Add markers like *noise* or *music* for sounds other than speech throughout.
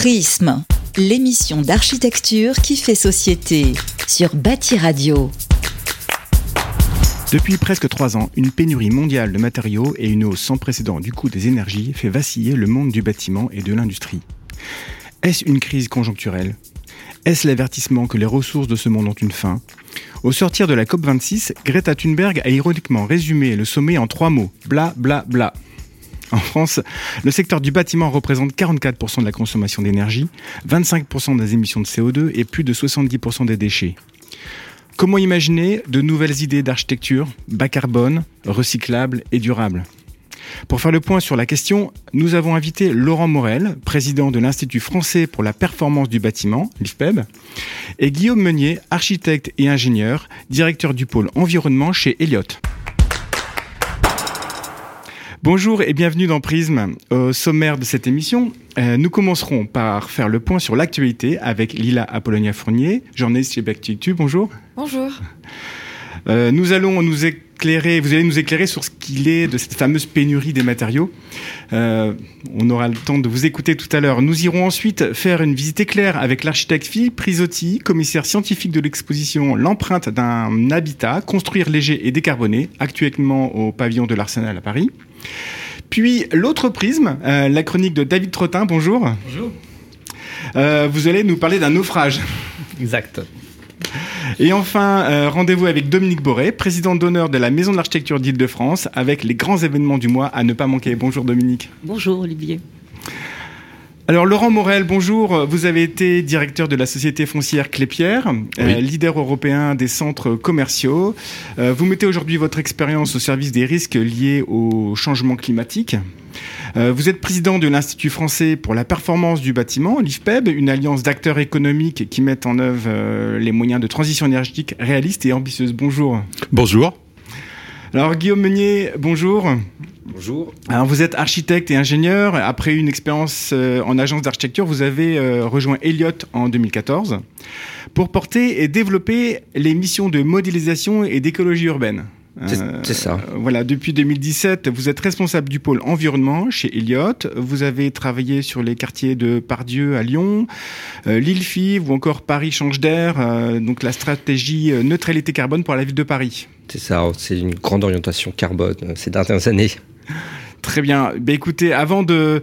Prisme, l'émission d'architecture qui fait société sur Bâti Radio. Depuis presque trois ans, une pénurie mondiale de matériaux et une hausse sans précédent du coût des énergies fait vaciller le monde du bâtiment et de l'industrie. Est-ce une crise conjoncturelle? Est-ce l'avertissement que les ressources de ce monde ont une fin? Au sortir de la COP26, Greta Thunberg a ironiquement résumé le sommet en trois mots bla bla bla. En France, le secteur du bâtiment représente 44% de la consommation d'énergie, 25% des émissions de CO2 et plus de 70% des déchets. Comment imaginer de nouvelles idées d'architecture bas carbone, recyclables et durables? Pour faire le point sur la question, nous avons invité Laurent Morel, président de l'Institut français pour la performance du bâtiment, l'IFPEB, et Guillaume Meunier, architecte et ingénieur, directeur du pôle environnement chez Elliott. Bonjour et bienvenue dans Prisme. Au sommaire de cette émission, euh, nous commencerons par faire le point sur l'actualité avec Lila Apollonia Fournier, journaliste chez Bactu. Bonjour. Bonjour. Euh, nous allons nous éclairer, vous allez nous éclairer sur ce qu'il est de cette fameuse pénurie des matériaux. Euh, on aura le temps de vous écouter tout à l'heure. Nous irons ensuite faire une visite éclair avec l'architecte Philippe Prisotti, commissaire scientifique de l'exposition L'empreinte d'un habitat, construire léger et décarboné, actuellement au pavillon de l'Arsenal à Paris. Puis l'autre prisme, euh, la chronique de David Trottin. Bonjour. Bonjour. Euh, vous allez nous parler d'un naufrage. Exact. *laughs* Et enfin, euh, rendez-vous avec Dominique Boré, président d'honneur de la Maison de l'Architecture d'Île-de-France, avec les grands événements du mois à ne pas manquer. Bonjour Dominique. Bonjour Olivier. Alors Laurent Morel, bonjour. Vous avez été directeur de la société foncière Clépierre, euh, leader européen des centres commerciaux. Euh, vous mettez aujourd'hui votre expérience au service des risques liés au changement climatique. Euh, vous êtes président de l'Institut français pour la performance du bâtiment, l'IFPEB, une alliance d'acteurs économiques qui mettent en œuvre les moyens de transition énergétique réalistes et ambitieuses. Bonjour. Bonjour. Alors Guillaume Meunier, bonjour. Bonjour. Alors vous êtes architecte et ingénieur. Après une expérience euh, en agence d'architecture, vous avez euh, rejoint Elliott en 2014 pour porter et développer les missions de modélisation et d'écologie urbaine. C'est ça. Euh, voilà, depuis 2017, vous êtes responsable du pôle environnement chez Elliott. Vous avez travaillé sur les quartiers de Pardieu à Lyon, l'île Five ou encore Paris change d'air, donc la stratégie neutralité carbone pour la ville de Paris. C'est ça, c'est une grande orientation carbone ces dernières années. Très bien. Ben, écoutez, avant de,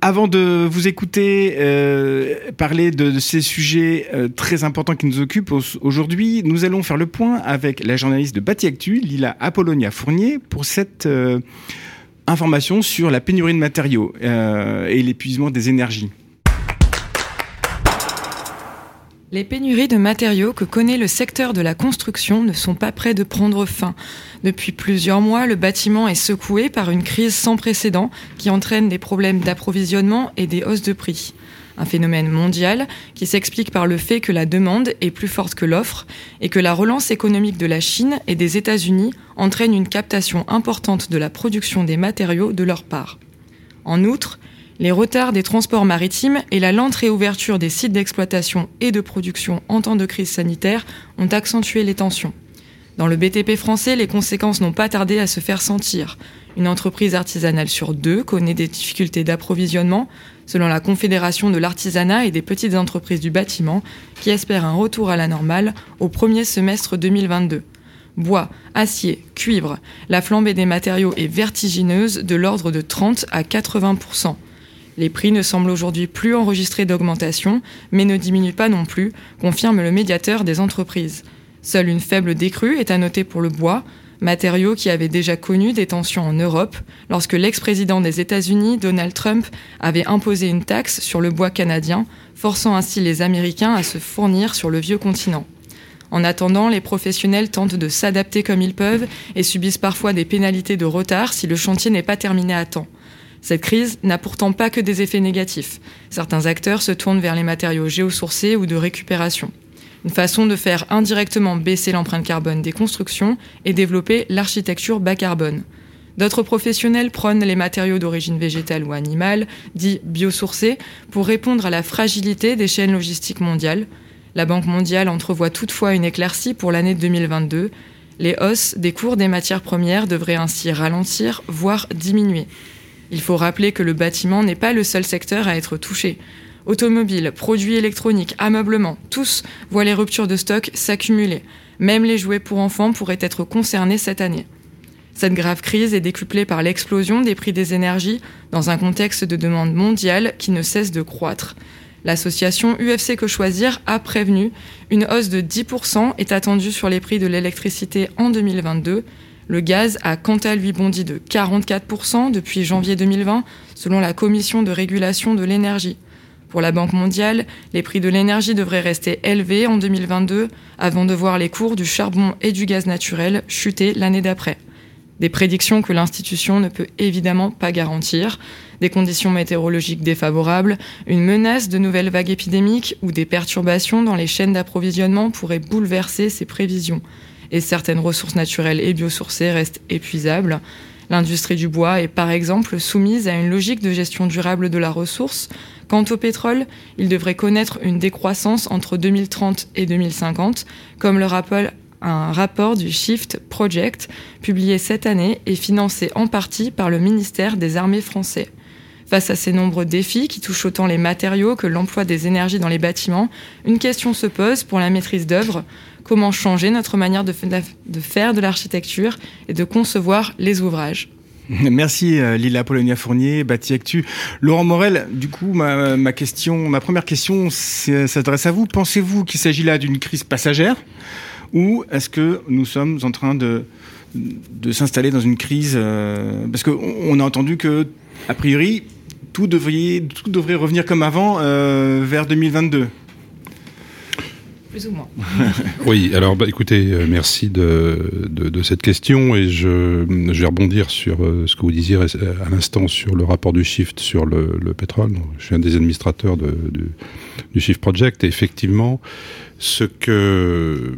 avant de vous écouter euh, parler de, ces sujets euh, très importants qui nous occupent aujourd'hui, nous allons faire le point avec la journaliste de Bâti Actu, Lila Apollonia Fournier, pour cette euh, information sur la pénurie de matériaux et l'épuisement des énergies. Les pénuries de matériaux que connaît le secteur de la construction ne sont pas près de prendre fin. Depuis plusieurs mois, le bâtiment est secoué par une crise sans précédent qui entraîne des problèmes d'approvisionnement et des hausses de prix. Un phénomène mondial qui s'explique par le fait que la demande est plus forte que l'offre et que la relance économique de la Chine et des États-Unis entraîne une captation importante de la production des matériaux de leur part. En outre, les retards des transports maritimes et la lente réouverture des sites d'exploitation et de production en temps de crise sanitaire ont accentué les tensions. Dans le BTP français, les conséquences n'ont pas tardé à se faire sentir. Une entreprise artisanale sur deux connaît des difficultés d'approvisionnement, selon la Confédération de l'artisanat et des petites entreprises du bâtiment, qui espère un retour à la normale au premier semestre 2022. Bois, acier, cuivre, la flambée des matériaux est vertigineuse de l'ordre de 30 à 80 les prix ne semblent aujourd'hui plus enregistrer d'augmentation, mais ne diminuent pas non plus, confirme le médiateur des entreprises. Seule une faible décrue est à noter pour le bois, matériau qui avait déjà connu des tensions en Europe lorsque l'ex-président des États-Unis, Donald Trump, avait imposé une taxe sur le bois canadien, forçant ainsi les Américains à se fournir sur le vieux continent. En attendant, les professionnels tentent de s'adapter comme ils peuvent et subissent parfois des pénalités de retard si le chantier n'est pas terminé à temps. Cette crise n'a pourtant pas que des effets négatifs. Certains acteurs se tournent vers les matériaux géosourcés ou de récupération. Une façon de faire indirectement baisser l'empreinte carbone des constructions et développer l'architecture bas carbone. D'autres professionnels prônent les matériaux d'origine végétale ou animale, dits biosourcés, pour répondre à la fragilité des chaînes logistiques mondiales. La Banque mondiale entrevoit toutefois une éclaircie pour l'année 2022. Les hausses des cours des matières premières devraient ainsi ralentir, voire diminuer. Il faut rappeler que le bâtiment n'est pas le seul secteur à être touché. Automobiles, produits électroniques, ameublement, tous voient les ruptures de stock s'accumuler. Même les jouets pour enfants pourraient être concernés cette année. Cette grave crise est décuplée par l'explosion des prix des énergies dans un contexte de demande mondiale qui ne cesse de croître. L'association UFC Que Choisir a prévenu une hausse de 10% est attendue sur les prix de l'électricité en 2022. Le gaz a quant à lui bondi de 44% depuis janvier 2020 selon la Commission de régulation de l'énergie. Pour la Banque mondiale, les prix de l'énergie devraient rester élevés en 2022 avant de voir les cours du charbon et du gaz naturel chuter l'année d'après. Des prédictions que l'institution ne peut évidemment pas garantir, des conditions météorologiques défavorables, une menace de nouvelles vagues épidémiques ou des perturbations dans les chaînes d'approvisionnement pourraient bouleverser ces prévisions. Et certaines ressources naturelles et biosourcées restent épuisables. L'industrie du bois est par exemple soumise à une logique de gestion durable de la ressource. Quant au pétrole, il devrait connaître une décroissance entre 2030 et 2050, comme le rappelle un rapport du Shift Project, publié cette année et financé en partie par le ministère des Armées français. Face à ces nombreux défis qui touchent autant les matériaux que l'emploi des énergies dans les bâtiments, une question se pose pour la maîtrise d'œuvre. Comment changer notre manière de, faire de l'architecture et de concevoir les ouvrages *laughs* Merci euh, Lila Polonia Fournier, Bâti Actu. Laurent Morel, du coup, ma, question, ma première question s'adresse à vous. Pensez-vous qu'il s'agit là d'une crise passagère ou est-ce que nous sommes en train de, s'installer dans une crise euh, Parce qu'on a entendu que, a priori, tout devrait, revenir comme avant euh, vers 2022. *laughs* Oui, alors bah, écoutez, euh, merci de, cette question et je, vais rebondir sur ce que vous disiez à l'instant sur le rapport du Shift sur le, le pétrole. Je suis un des administrateurs du, Shift Project et effectivement, ce que,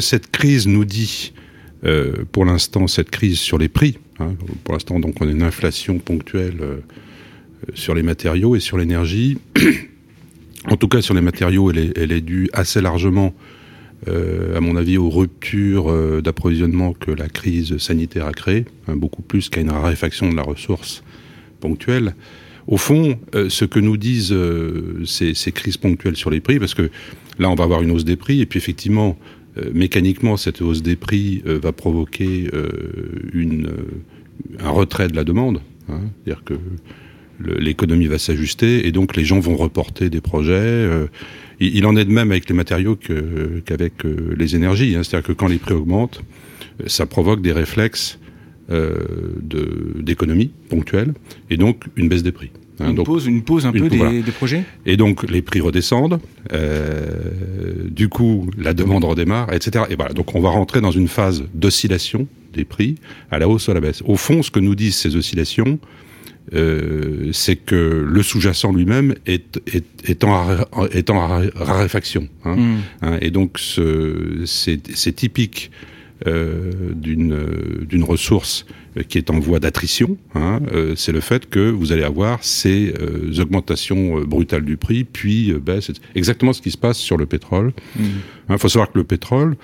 cette crise nous dit, euh, pour l'instant, cette crise sur les prix, hein, pour l'instant, donc, on a une inflation ponctuelle euh, sur les matériaux et sur l'énergie. En tout cas, sur les matériaux, elle est, elle est due assez largement, euh, à mon avis, aux ruptures euh, d'approvisionnement que la crise sanitaire a créées, hein, beaucoup plus qu'à une raréfaction de la ressource ponctuelle. Au fond, euh, ce que nous disent ces, ces, crises ponctuelles sur les prix, parce que Là, on va avoir une hausse des prix, et puis effectivement, euh, mécaniquement, cette hausse des prix euh, va provoquer euh, une, un retrait de la demande. Hein. C'est-à-dire que l'économie va s'ajuster, et donc les gens vont reporter des projets. il, en est de même avec les matériaux qu'avec les énergies. Hein. C'est-à-dire que quand les prix augmentent, ça provoque des réflexes d'économie ponctuelle, et donc une baisse des prix. Hein, une, pause, une pause un peu des, projets? Et donc les prix redescendent, euh, du coup la demande redémarre, etc. Et voilà, donc on va rentrer dans une phase d'oscillation des prix à la hausse ou à la baisse. Au fond, ce que nous disent ces oscillations, euh, c'est que le sous-jacent lui-même est, est, est, en, est en raréfaction. Hein, hmm. hein, et donc c'est typique euh, d'une ressource qui est en voie d'attrition, hein, euh, c'est le fait que vous allez avoir ces euh, augmentations euh, brutales du prix, puis baisse. C'est exactement ce qui se passe sur le pétrole. Il mmh. hein, faut savoir que le pétrole,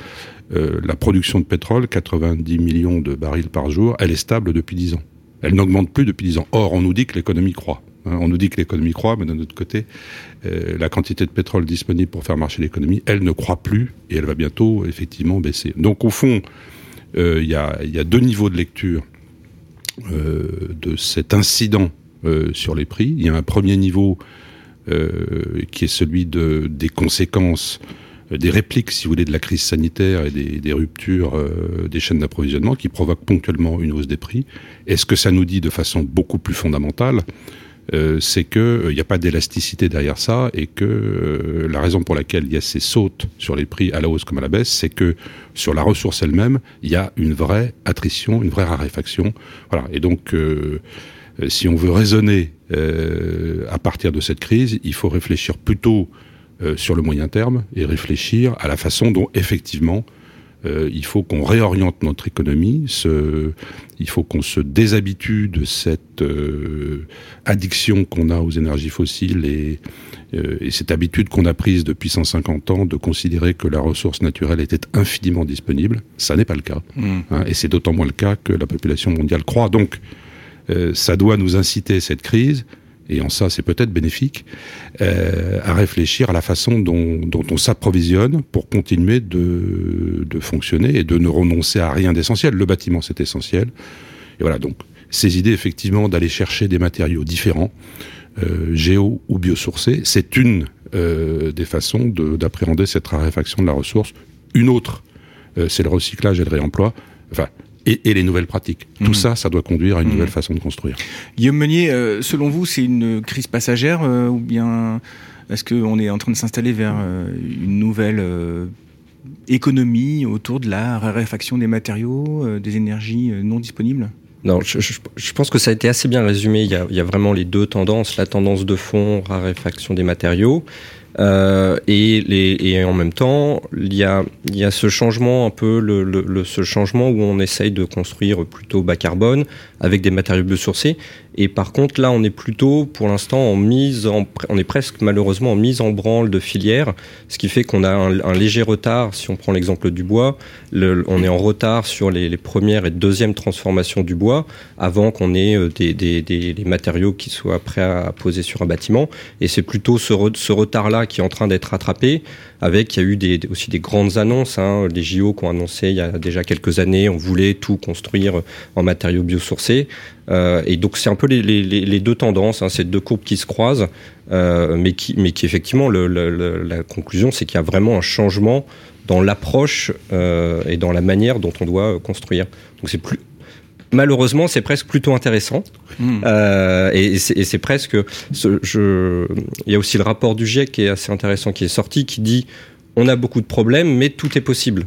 la production de pétrole, 90 millions de barils par jour, elle est stable depuis 10 ans. Elle n'augmente plus depuis 10 ans. Or, on nous dit que l'économie croît. Hein. on nous dit que l'économie croît, mais d'un autre côté, la quantité de pétrole disponible pour faire marcher l'économie, elle ne croît plus et elle va bientôt effectivement baisser. Donc, au fond, il y, a, deux niveaux de lecture euh, de cet incident euh, sur les prix. Il y a un premier niveau euh, qui est celui de, des conséquences des répliques, si vous voulez, de la crise sanitaire et des, ruptures des chaînes d'approvisionnement qui provoquent ponctuellement une hausse des prix. est ce que ça nous dit de façon beaucoup plus fondamentale, euh, c'est qu'il n'y a pas d'élasticité derrière ça et que la raison pour laquelle il y a ces sautes sur les prix à la hausse comme à la baisse, c'est que sur la ressource elle-même, il y a une vraie attrition, une vraie raréfaction. Voilà. Et donc, euh, si on veut raisonner euh, à partir de cette crise, il faut réfléchir plutôt euh, sur le moyen terme et réfléchir à la façon dont effectivement euh, il faut qu'on réoriente notre économie, il faut qu'on se déshabitue de cette euh, addiction qu'on a aux énergies fossiles et, euh, et cette habitude qu'on a prise depuis 150 ans de considérer que la ressource naturelle était infiniment disponible. Ça n'est pas le cas. Mmh. Hein, et c'est d'autant moins le cas que la population mondiale croît. Donc, ça doit nous inciter, cette crise, et en ça c'est peut-être bénéfique, euh, à réfléchir à la façon dont, dont on s'approvisionne pour continuer de, de fonctionner et de ne renoncer à rien d'essentiel. Le bâtiment c'est essentiel. Et voilà, donc ces idées effectivement d'aller chercher des matériaux différents, euh, géo ou biosourcés, c'est une euh, des façons d'appréhender cette raréfaction de la ressource. Une autre, euh, c'est le recyclage et le réemploi. Enfin, et, et, les nouvelles pratiques. Tout mmh. ça, ça doit conduire à une mmh. nouvelle façon de construire. Guillaume Meunier, euh, selon vous, c'est une crise passagère euh, ou bien est-ce qu'on est en train de s'installer vers euh, une nouvelle économie autour de la raréfaction des matériaux, des énergies non disponibles? Non, je, je, je, pense que ça a été assez bien résumé. Il y, a, il y, a, vraiment les deux tendances, la tendance de fond, raréfaction des matériaux, euh, et, les, et, en même temps, il y a, y a ce changement un peu, le, le, ce changement où on essaye de construire plutôt bas carbone avec des matériaux biosourcés. Et par contre, là, on est plutôt, pour l'instant, en mise, en, on est presque malheureusement en mise en branle de filière, ce qui fait qu'on a un, un, léger retard. Si on prend l'exemple du bois, le, on est en retard sur les, les, premières et deuxièmes transformations du bois avant qu'on ait euh, des, des, des, matériaux qui soient prêts à poser sur un bâtiment. Et c'est plutôt ce, ce retard-là qui est en train d'être rattrapé. Avec, il y a eu des, aussi des grandes annonces, hein, les JO qui ont annoncé il y a déjà quelques années, on voulait tout construire en matériaux biosourcés. Euh, et donc c'est un peu les, les, les deux tendances, hein, ces deux courbes qui se croisent, euh, mais, qui, mais qui effectivement, le, le, la conclusion, c'est qu'il y a vraiment un changement dans l'approche euh, et dans la manière dont on doit construire. Donc c'est plus malheureusement, c'est presque plutôt intéressant. Mmh. Euh, et c'est presque. Ce, je, il y a aussi le rapport du GIEC qui est assez intéressant, qui est sorti, qui dit on a beaucoup de problèmes, mais tout est possible.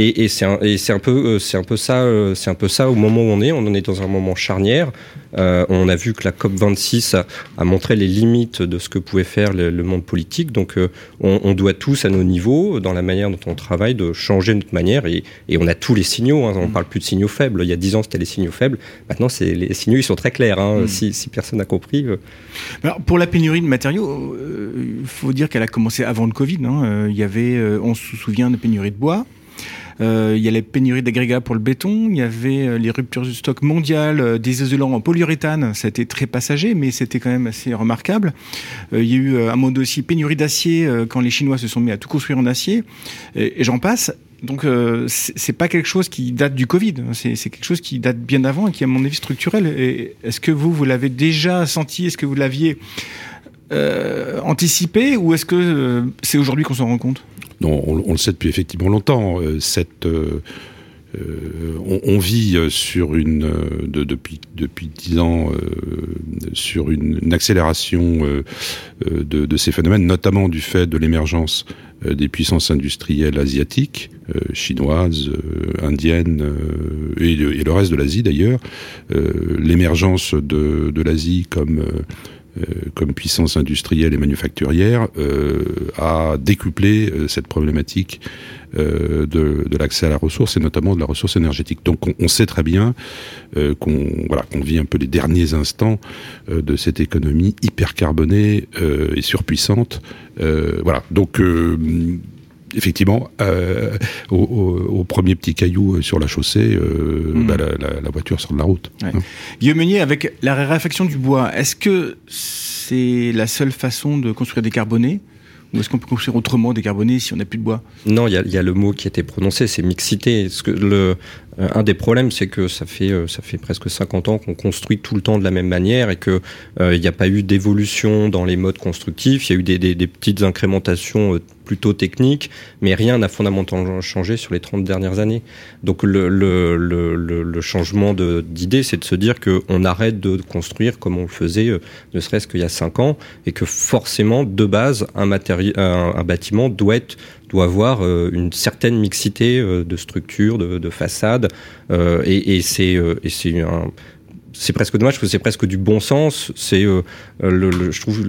Et, et c'est un, un, peu, euh, c'est un peu ça, euh, c'est un peu ça au moment où on est. On en est dans un moment charnière. Euh, on a vu que la COP 26 a, a, montré les limites de ce que pouvait faire le, le monde politique. Donc, euh, on, on, doit tous à nos niveaux, dans la manière dont on travaille, de changer notre manière. Et, et on a tous les signaux. Hein. On parle plus de signaux faibles. Il y a dix ans, c'était les signaux faibles. Maintenant, c'est les signaux, ils sont très clairs. Hein. Mmh. Si, si, personne n'a compris. Alors, pour la pénurie de matériaux, il faut dire qu'elle a commencé avant le Covid. Hein. Il y avait, on se souvient de pénurie de bois. Euh, il y a les pénuries d'agrégats pour le béton, il y avait euh, les ruptures du stock mondial euh, des isolants en polyuréthane, ça a été très passager, mais c'était quand même assez remarquable. il y a eu un mot aussi pénurie d'acier quand les Chinois se sont mis à tout construire en acier, et, j'en passe. Donc c'est pas quelque chose qui date du Covid, c'est quelque chose qui date bien avant et qui à mon avis structurel. Est-ce que vous, vous l'avez déjà senti? Est-ce que vous l'aviez anticipé? Ou est-ce que c'est aujourd'hui qu'on s'en rend compte? On, le sait depuis effectivement longtemps. Euh, cette, euh, on, vit sur une de, depuis dix ans sur une, accélération de, ces phénomènes, notamment du fait de l'émergence des puissances industrielles asiatiques, chinoises, indiennes et, le reste de l'Asie d'ailleurs. L'émergence de, l'Asie comme euh, comme puissance industrielle et manufacturière, euh, a décuplé euh, cette problématique de, l'accès à la ressource et notamment de la ressource énergétique. Donc on, on sait très bien qu'on voilà, vit un peu les derniers instants de cette économie hyper carbonée et surpuissante. voilà. Donc effectivement, euh, au, au, au, premier petit caillou euh, sur la chaussée, euh, mmh. bah, la, la, la, voiture sort de la route. Ouais. Hein. Guillaume Meunier, avec la réfaction du bois, est-ce que c'est la seule façon de construire décarboné ou est-ce qu'on peut construire autrement décarboné si on n'a plus de bois? Non, il y, y, a le mot qui a été prononcé, c'est mixité. Ce que le, un des problèmes, c'est que ça fait, euh, ça fait presque 50 ans qu'on construit tout le temps de la même manière et qu'il euh, n'y a pas eu d'évolution dans les modes constructifs. Il y a eu des, des, des petites incrémentations euh, plutôt techniques, mais rien n'a fondamentalement changé sur les 30 dernières années. Donc le, le, le, le changement d'idée, c'est de se dire qu'on arrête de construire comme on le faisait, euh, ne serait-ce qu'il y a 5 ans, et que forcément, de base, un, un, un bâtiment doit être doit avoir euh, une certaine mixité euh, de structure, de, de façade, euh, et, c'est un c'est presque dommage c'est presque du bon sens. C'est, je trouve,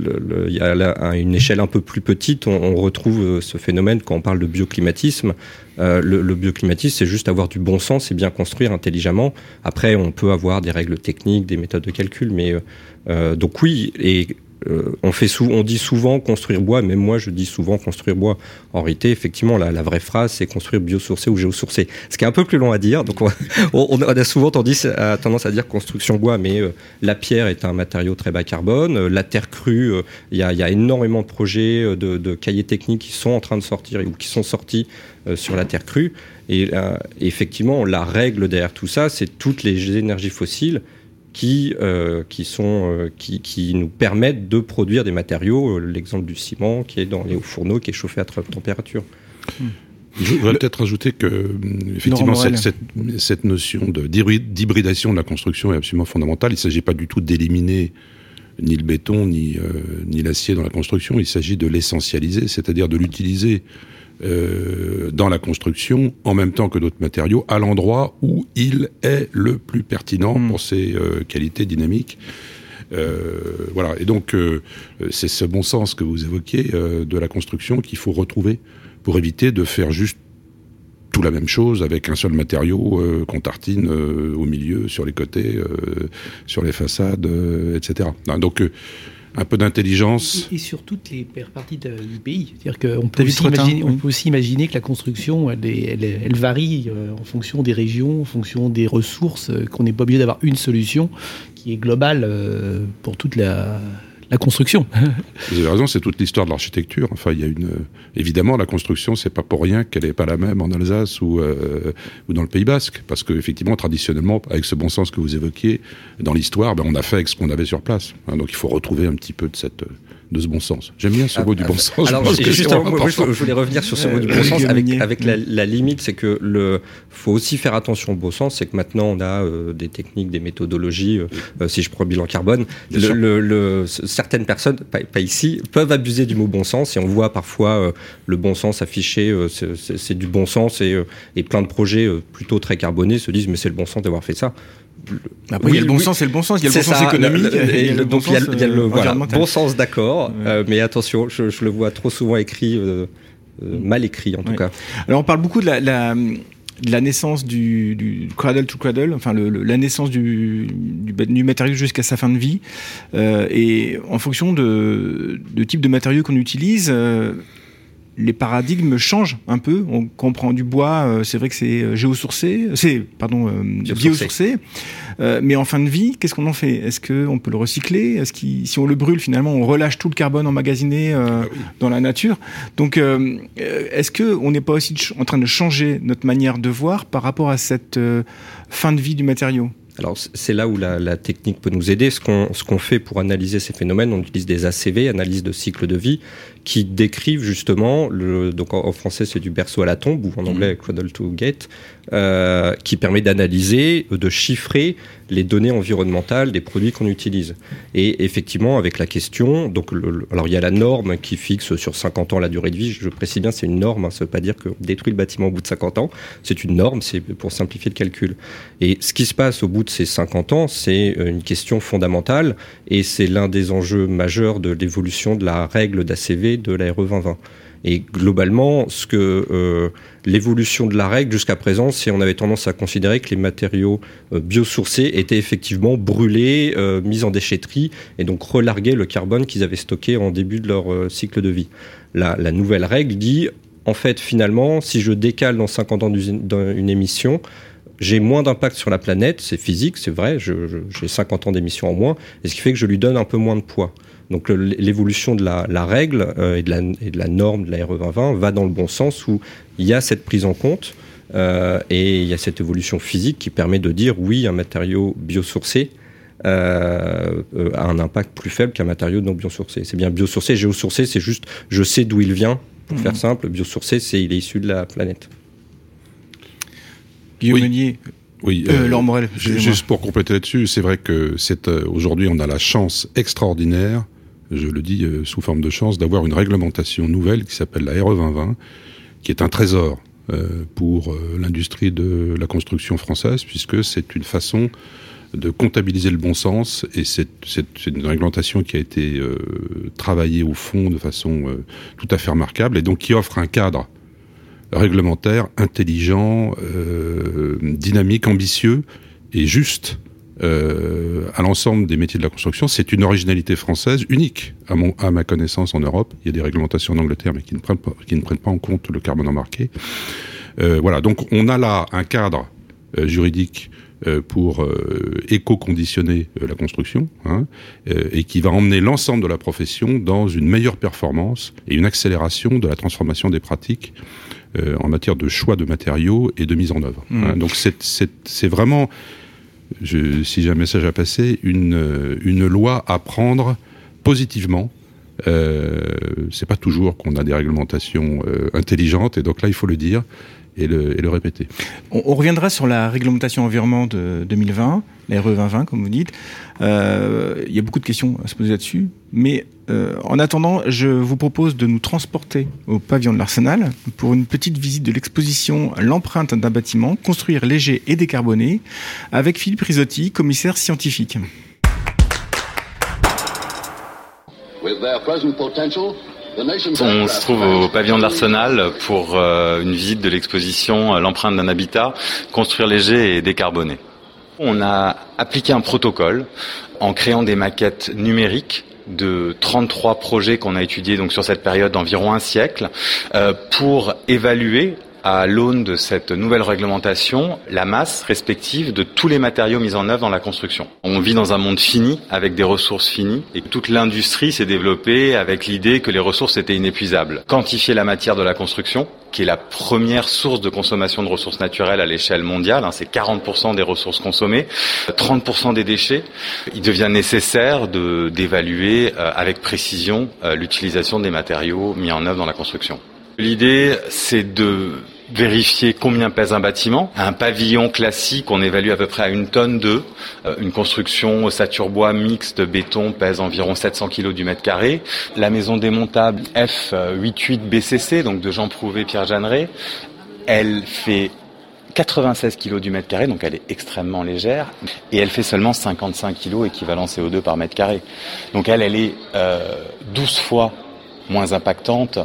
il y a une échelle un peu plus petite, on, retrouve ce phénomène quand on parle de bioclimatisme. Le, bioclimatisme, c'est juste avoir du bon sens et bien construire intelligemment. Après, on peut avoir des règles techniques, des méthodes de calcul, mais donc oui, euh, on, fait on dit souvent construire bois, même moi je dis souvent construire bois. En réalité, effectivement, la, vraie phrase c'est construire biosourcé ou géosourcé. Ce qui est un peu plus long à dire. Donc on, *laughs* a souvent tendance à, dire construction bois, mais euh, la pierre est un matériau très bas carbone. Euh, la terre crue, il y, a, énormément de projets, de, cahiers techniques qui sont en train de sortir ou qui sont sortis sur la terre crue. Et effectivement, la règle derrière tout ça, c'est toutes les énergies fossiles qui, euh, qui, sont, euh, qui, qui, nous permettent de produire des matériaux. Euh, l'exemple du ciment qui est dans les hauts fourneaux, qui est chauffé à très température. Je voudrais peut-être ajouter que, effectivement, cette, cette, cette, notion d'hybridation de la construction est absolument fondamentale. Il ne s'agit pas du tout d'éliminer ni le béton ni, ni l'acier dans la construction. Il s'agit de l'essentialiser, c'est-à-dire de l'utiliser euh, dans la construction en même temps que d'autres matériaux à l'endroit où il est le plus pertinent hmm. pour ses euh, qualités dynamiques. Euh, voilà. Et donc, euh, c'est ce bon sens que vous évoquez de la construction qu'il faut retrouver pour éviter de faire juste tout la même chose avec un seul matériau qu'on tartine au milieu, sur les côtés, sur les façades, etc. Donc, un peu d'intelligence. Et, sur toutes les parties du pays. C'est-à-dire qu'on peut, aussi imaginer, on peut aussi imaginer que la construction, elle, elle, varie euh, en fonction des régions, en fonction des ressources, euh, qu'on n'est pas obligé d'avoir une solution qui est globale euh, pour toute la, la construction. Vous avez raison, c'est toute l'histoire de l'architecture. Enfin, il y a une évidemment la construction, c'est pas pour rien qu'elle n'est pas la même en Alsace ou euh, ou dans le Pays Basque, parce que effectivement, traditionnellement, avec ce bon sens que vous évoquiez, dans l'histoire, ben, on a fait avec ce qu'on avait sur place. Hein, donc, il faut retrouver un petit peu de cette de ce bon sens. J'aime bien ce ah, mot du bon ah, sens. Alors, je, je, voulais revenir sur ce mot du bon sens avec, avec la, la, limite, c'est que le faut aussi faire attention au bon sens, c'est que maintenant on a euh, des techniques, des méthodologies. Euh, si je prends le bilan carbone, le, le, certaines personnes, pas, ici, peuvent abuser du mot bon sens et on voit parfois euh, le bon sens affiché, c'est du bon sens et, et plein de projets plutôt très carbonés se disent mais c'est le bon sens d'avoir fait ça. Après, il y a le bon sens et le bon sens. Il y a le bon sens économique. et, le bon sens, il y a le, voilà, bon sens d'accord. Euh, mais attention, je, je, le vois trop souvent écrit, euh, euh, mal écrit en tout cas. Alors on parle beaucoup de la, la, de la naissance du, du, cradle to cradle, enfin le, la naissance du, du, du matériau jusqu'à sa fin de vie. Euh, et en fonction de, de type de matériau qu'on utilise, les paradigmes changent un peu. On comprend du bois, euh, c'est vrai que c'est euh, géosourcé, c'est pardon euh, biosourcé, mais en fin de vie, qu'est-ce qu'on en fait? Est-ce qu'on peut le recycler? Est-ce que si on le brûle finalement, on relâche tout le carbone emmagasiné ah dans la nature? Donc, est-ce que on n'est pas aussi en train de changer notre manière de voir par rapport à cette fin de vie du matériau? Alors c'est là où la, technique peut nous aider. Ce qu'on ce qu'on fait pour analyser ces phénomènes, on utilise des ACV, analyse de cycle de vie, qui décrivent justement le donc en, français c'est du berceau à la tombe ou en anglais mmh. cradle to gate, euh, qui permet d'analyser, de chiffrer les données environnementales des produits qu'on utilise. Et effectivement, avec la question, donc, alors il y a la norme qui fixe sur 50 ans la durée de vie. Je précise bien, c'est une norme. Hein, ça ne veut pas dire qu'on détruit le bâtiment au bout de 50 ans. C'est une norme, c'est pour simplifier le calcul. Et ce qui se passe au bout de ces 50 ans, c'est une question fondamentale et c'est l'un des enjeux majeurs de l'évolution de la règle d'ACV de la RE 2020. Et globalement, ce que euh, l'évolution de la règle jusqu'à présent, c'est on avait tendance à considérer que les matériaux euh, biosourcés étaient effectivement brûlés, euh, mis en déchetterie, et donc relarguaient le carbone qu'ils avaient stocké en début de leur cycle de vie. La, la, nouvelle règle dit, en fait, finalement, si je décale dans 50 ans une émission, j'ai moins d'impact sur la planète, c'est physique, c'est vrai, j'ai 50 ans d'émission en moins, et ce qui fait que je lui donne un peu moins de poids. Donc l'évolution de la, règle euh, et, de la, et, de la, norme de la RE 2020 va dans le bon sens où il y a cette prise en compte euh, et il y a cette évolution physique qui permet de dire oui, un matériau biosourcé euh, euh a un impact plus faible qu'un matériau non biosourcé. C'est bien biosourcé, géosourcé, c'est juste je sais d'où il vient, pour mmh. faire simple. Biosourcé, c'est il est issu de la planète. Guillaume oui. Oui, euh, Laure Morel. Juste pour compléter là-dessus, c'est vrai que c'est aujourd'hui on a la chance extraordinaire je le dis euh, sous forme de chance, d'avoir une réglementation nouvelle qui s'appelle la RE 2020, qui est un trésor euh, pour euh, l'industrie de la construction française, puisque c'est une façon de comptabiliser le bon sens, et c'est une réglementation qui a été travaillée au fond de façon tout à fait remarquable, et donc qui offre un cadre réglementaire intelligent, dynamique, ambitieux et juste euh, à l'ensemble des métiers de la construction. C'est une originalité française unique, à, mon, à ma connaissance, en Europe. Il y a des réglementations en Angleterre, mais qui ne prennent pas, qui ne prennent pas en compte le carbone embarqué. Euh, voilà, donc on a là un cadre euh, juridique euh, pour euh, éco-conditionner la construction hein, et qui va emmener l'ensemble de la profession dans une meilleure performance et une accélération de la transformation des pratiques en matière de choix de matériaux et de mise en œuvre. Mmh. Hein. donc c'est vraiment, si j'ai un message à passer, une, une loi à prendre positivement. Euh, c'est pas toujours qu'on a des réglementations intelligentes, et donc là, il faut le dire et le, répéter. On, reviendra sur la réglementation environnement de 2020, la RE 2020 comme vous dites. Euh, il y a beaucoup de questions à se poser là-dessus, mais euh, en attendant, je vous propose de nous transporter au pavillon de l'Arsenal pour une petite visite de l'exposition L'empreinte d'un bâtiment, construire léger et décarboné, avec Philippe Risotti, commissaire scientifique. With their present potential, on se trouve au pavillon de l'Arsenal pour euh, une visite de l'exposition euh, L'empreinte d'un habitat, construire léger et décarboné. On a appliqué un protocole en créant des maquettes numériques de 33 projets qu'on a étudiés sur cette période d'environ un siècle euh, pour évaluer à l'aune de cette nouvelle réglementation la masse respective de tous les matériaux mis en œuvre dans la construction. On vit dans un monde fini, avec des ressources finies, et toute l'industrie s'est développée avec l'idée que les ressources étaient inépuisables. Quantifier la matière de la construction, qui est la première source de consommation de ressources naturelles à l'échelle mondiale, hein, c'est 40% des ressources consommées, 30% des déchets, il devient nécessaire d'évaluer euh, avec précision euh, l'utilisation des matériaux mis en œuvre dans la construction. L'idée, c'est de vérifier combien pèse un bâtiment. Un pavillon classique, on évalue à peu près à une tonne d'œufs. Euh, une construction au bois mixte béton pèse environ 700 kg du mètre carré. La maison démontable F88 BCC, donc de Jean Prouvé, Pierre Jeanneret, elle fait 96 kg du mètre carré, donc elle est extrêmement légère, et elle fait seulement 55 kg équivalent CO2 par mètre carré. Donc elle, elle est euh, 12 fois moins impactante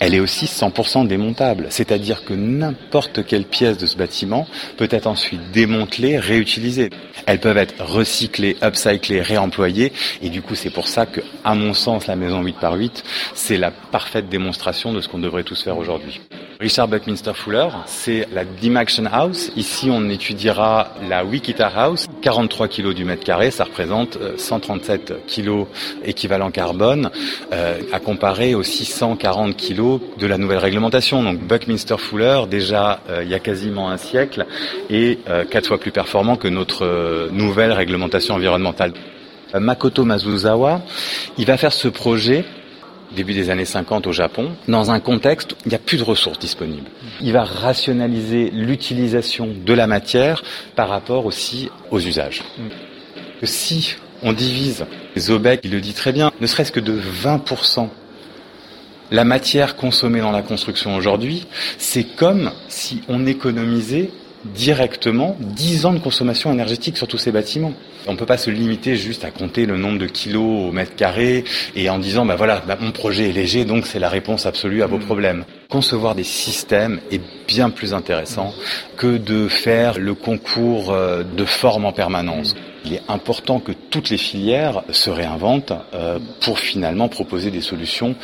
elle est aussi 100% démontable. C'est-à-dire que n'importe quelle pièce de ce bâtiment peut être ensuite démantelée, réutilisée. Elles peuvent être recyclées, upcyclées, réemployées. Et du coup, c'est pour ça que, à mon sens, la maison 8 par 8, c'est la parfaite démonstration de ce qu'on devrait tous faire aujourd'hui. Richard Buckminster Fuller, c'est la Dim Action House. Ici, on étudiera la Wichita House. 43 kg du mètre carré, ça représente 137 euh, kg équivalent carbone, euh, à comparer aux 640 kg de la nouvelle réglementation. Donc Buckminster Fuller, déjà euh, il y a quasiment un siècle, est quatre fois plus performant que notre nouvelle réglementation environnementale. Makoto Mazuzawa, il va faire ce projet début des années 50 au Japon, dans un contexte où il n'y a plus de ressources disponibles. Il va rationaliser l'utilisation de la matière par rapport aussi aux usages. Si on divise les OBEC, il le dit très bien, ne serait-ce que de 20% la matière consommée dans la construction aujourd'hui, c'est comme si on économisait directement 10 ans de consommation énergétique sur tous ces bâtiments. On ne peut pas se limiter juste à compter le nombre de kilos au mètre carré et en disant bah voilà bah, mon projet est léger donc c'est la réponse absolue à vos mm. problèmes. Concevoir des systèmes est bien plus intéressant que de faire le concours euh, de forme en permanence. Il est important que toutes les filières se réinventent euh, pour finalement proposer des solutions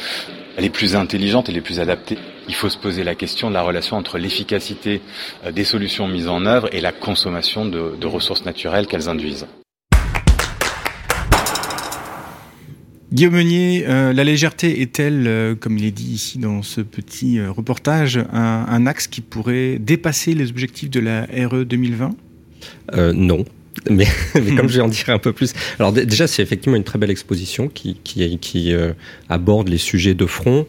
les plus intelligentes et les plus adaptées. Il faut se poser la question de la relation entre l'efficacité euh, des solutions mises en œuvre et la consommation de, ressources naturelles qu'elles induisent. Guillaume Meunier, euh, la légèreté est-elle, euh, comme il est dit ici dans ce petit reportage, un, axe qui pourrait dépasser les objectifs de la RE 2020 Non. *laughs* Mais, comme je vais en dire un peu plus. Alors déjà, c'est effectivement une très belle exposition qui, qui, qui aborde les sujets de front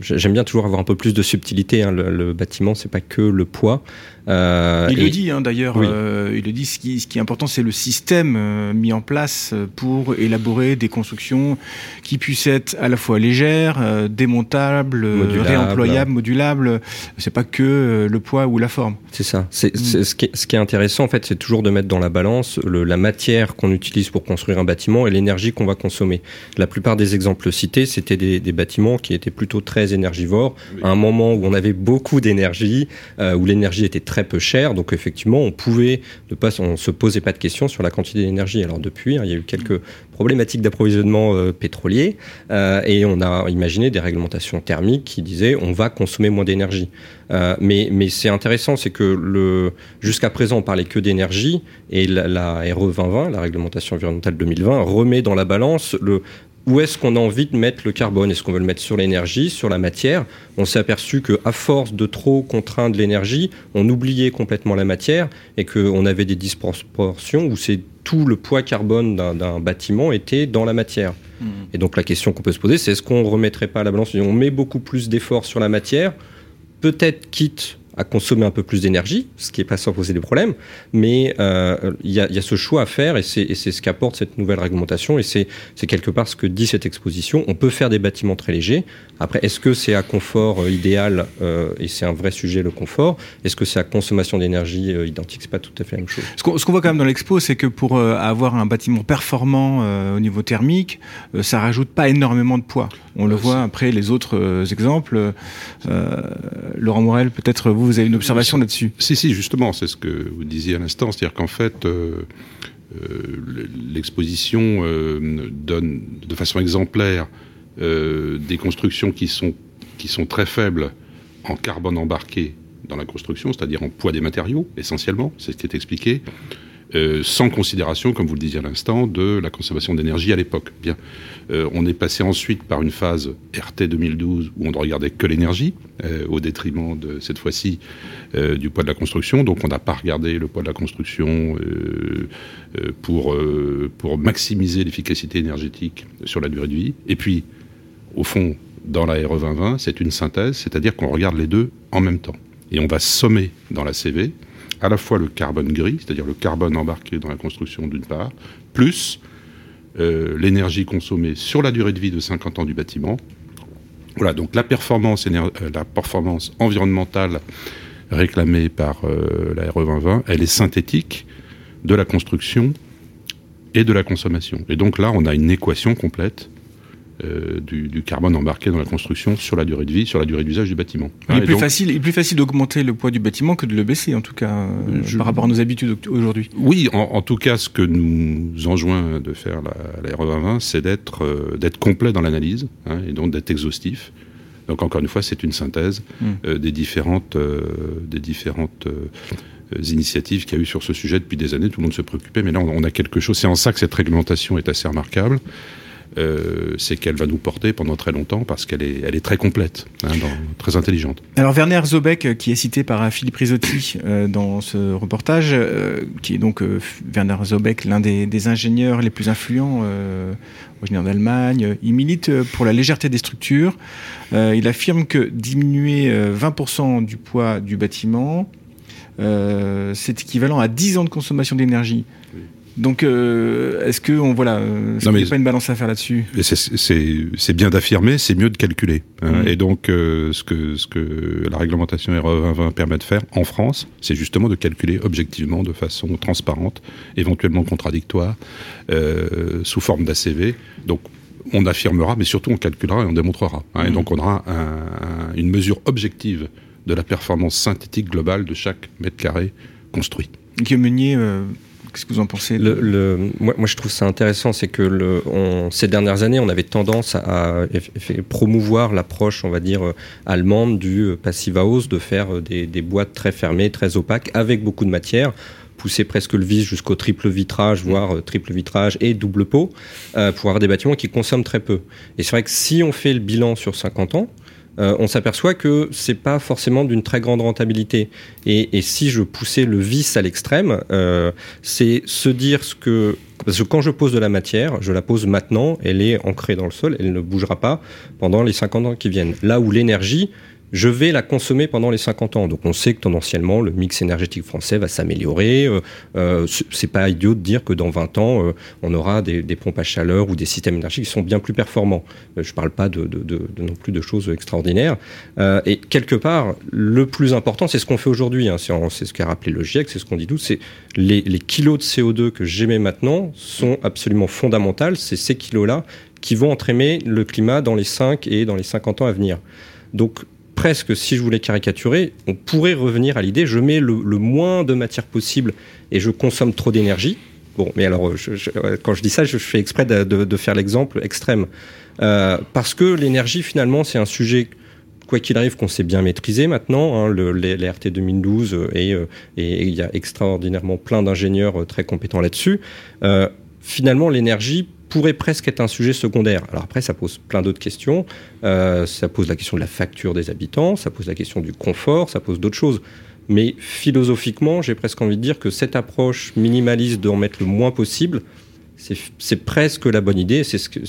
j'aime bien toujours avoir un peu plus de subtilité hein, le, le, bâtiment c'est pas que le poids euh, il le dit hein, d'ailleurs, euh, il le dit, ce qui, ce qui est important c'est le système euh, mis en place pour élaborer des constructions qui puissent être à la fois légères, démontables, réemployables, modulables. C'est pas que le poids ou la forme. C'est ça. C'est, mm. ce, qui est, ce, qui est, intéressant en fait, c'est toujours de mettre dans la balance la matière qu'on utilise pour construire un bâtiment et l'énergie qu'on va consommer. La plupart des exemples cités, c'était des, des, bâtiments qui étaient plutôt très énergivores. À un moment où on avait beaucoup d'énergie, où l'énergie était très peu cher. Donc effectivement, on pouvait ne pas, on se posait pas de questions sur la quantité d'énergie. Alors depuis, hein, il y a eu quelques problématiques d'approvisionnement euh, pétrolier euh, et on a imaginé des réglementations thermiques qui disaient on va consommer moins d'énergie. Euh, mais mais c'est intéressant, c'est que le jusqu'à présent on parlait que d'énergie et la, la RE 2020, la réglementation environnementale 2020, remet dans la balance le où est-ce qu'on a envie de mettre le carbone? Est-ce qu'on veut le mettre sur l'énergie, sur la matière? On s'est aperçu qu'à force de trop contraindre l'énergie, on oubliait complètement la matière et qu'on avait des disproportions où c'est tout le poids carbone d'un bâtiment était dans la matière. Mmh. Et donc la question qu'on peut se poser, c'est est-ce qu'on ne remettrait pas à la balance? On met beaucoup plus d'efforts sur la matière, peut-être quitte à consommer un peu plus d'énergie, ce qui n'est pas sans poser des problèmes, mais euh, il y, a, y, a ce choix à faire et c'est ce qu'apporte cette nouvelle réglementation et c'est quelque part ce que dit cette exposition. On peut faire des bâtiments très légers. Après, est-ce que c'est à confort euh, idéal euh, et c'est un vrai sujet le confort? Est-ce que c'est à consommation d'énergie identique? C'est pas tout à fait la même chose. Ce qu'on voit quand même dans l'expo, c'est que pour avoir un bâtiment performant au niveau thermique, ça rajoute pas énormément de poids. On le voit après les autres exemples. Laurent Morel, peut-être vous vous avez une observation là-dessus? Si, si, justement, c'est ce que vous disiez à l'instant, c'est-à-dire qu'en fait, euh, euh, l'exposition euh, donne de façon exemplaire des constructions qui sont, qui sont très faibles en carbone embarqué dans la construction, c'est-à-dire en poids des matériaux, essentiellement, c'est ce qui est expliqué, euh, sans considération, comme vous le disiez à l'instant, de la consommation d'énergie à l'époque. Bien, euh, on est passé ensuite par une phase RT 2012 où on ne regardait que l'énergie, euh, au détriment de cette fois-ci du poids de la construction. Donc on n'a pas regardé le poids de la construction pour pour maximiser l'efficacité énergétique sur la durée de vie. Et puis, au fond, dans la RE 2020, c'est une synthèse, c'est-à-dire qu'on regarde les deux en même temps. Et on va sommer dans la CV à la fois le carbone gris, c'est-à-dire le carbone embarqué dans la construction d'une part, plus euh, l'énergie consommée sur la durée de vie de 50 ans du bâtiment. Voilà, donc la performance, euh, environnementale réclamée par euh, la RE 2020, elle est synthétique de la construction et de la consommation. Et donc là, on a une équation complète euh, du, carbone embarqué dans la construction sur la durée de vie, sur la durée d'usage du bâtiment. Il, est plus facile, il est plus facile d'augmenter le poids du bâtiment que de le baisser, en tout cas, euh, par rapport à nos habitudes aujourd'hui. Oui, en, tout cas, ce que nous enjoint de faire la, la 2020 c'est d'être euh, d'être complet dans l'analyse, hein, et donc d'être exhaustif. Donc encore une fois, c'est une synthèse hmm. des différentes, des différentes initiatives qu'il y a eu sur ce sujet depuis des années. Tout le monde se préoccupait, mais là, on a quelque chose. C'est en ça que cette réglementation est assez remarquable. Euh, c'est qu'elle va nous porter pendant très longtemps parce qu'elle est, elle est très complète, hein, très intelligente. Alors Werner Zobeck, euh, qui est cité par Philippe Risotti euh, dans ce reportage, qui est donc Werner Zobeck, l'un des, ingénieurs les plus influents originaire d'Allemagne, il milite pour la légèreté des structures. il affirme que diminuer 20% du poids du bâtiment, c'est équivalent à 10 ans de consommation d'énergie. Donc, euh, est-ce que on voilà, euh, n'y a pas une balance à faire là-dessus? C'est bien d'affirmer, c'est mieux de calculer. Hein. Mm. Et donc, euh, ce que ce que la réglementation RE 2020 permet de faire en France, c'est justement de calculer objectivement, de façon transparente, éventuellement contradictoire, sous forme d'ACV. Donc, on affirmera, mais surtout on calculera et on démontrera. Hein. Et mm. donc, on aura une mesure objective de la performance synthétique globale de chaque mètre carré construit. Guillaume Meunier, Qu'est-ce que vous en pensez le, moi, moi, je trouve ça intéressant, c'est que le, on, ces dernières années, on avait tendance à, promouvoir l'approche, on va dire, euh, allemande du euh, passive house, de faire euh, des, des boîtes très fermées, très opaques, avec beaucoup de matière pousser presque le vis jusqu'au triple vitrage, voire triple vitrage et double pot, pour avoir des bâtiments qui consomment très peu. Et c'est vrai que si on fait le bilan sur 50 ans, euh, on s'aperçoit que c'est pas forcément d'une très grande rentabilité. Et, si je poussais le vice à l'extrême, euh, c'est se dire ce que parce que quand je pose de la matière, je la pose maintenant, elle est ancrée dans le sol, elle ne bougera pas pendant les 50 ans qui viennent. Là où l'énergie, je vais la consommer pendant les 50 ans. Donc on sait que tendanciellement le mix énergétique français va s'améliorer. Euh, euh c'est pas idiot de dire que dans 20 ans euh, on aura des, des, pompes à chaleur ou des systèmes énergétiques qui sont bien plus performants. Euh, je parle pas de, de, de, non plus de choses extraordinaires. Euh, et quelque part, le plus important, c'est ce qu'on fait aujourd'hui. Hein. C'est ce qu'a rappelé le GIEC, c'est ce qu'on dit tous. C'est les, les kilos de CO2 que j'émets maintenant sont absolument fondamentales. C'est ces kilos-là qui vont entraîner le climat dans les 5 et dans les 50 ans à venir. Donc presque, si je voulais caricaturer, on pourrait revenir à l'idée, je mets le, moins de matière possible et je consomme trop d'énergie. Bon, mais alors, quand je dis ça, je fais exprès de, faire l'exemple extrême. Euh, parce que l'énergie, finalement, c'est un sujet quoi qu'il arrive, qu'on sait bien maîtriser maintenant. Hein, le, les, RT 2012 euh, et, et il y a extraordinairement plein d'ingénieurs très compétents là-dessus. finalement, l'énergie pourrait presque être un sujet secondaire. Alors après, ça pose plein d'autres questions. Euh, ça pose la question de la facture des habitants, ça pose la question du confort, ça pose d'autres choses. Mais philosophiquement, j'ai presque envie de dire que cette approche minimaliste d'en mettre le moins possible, c'est presque la bonne idée. Ce que,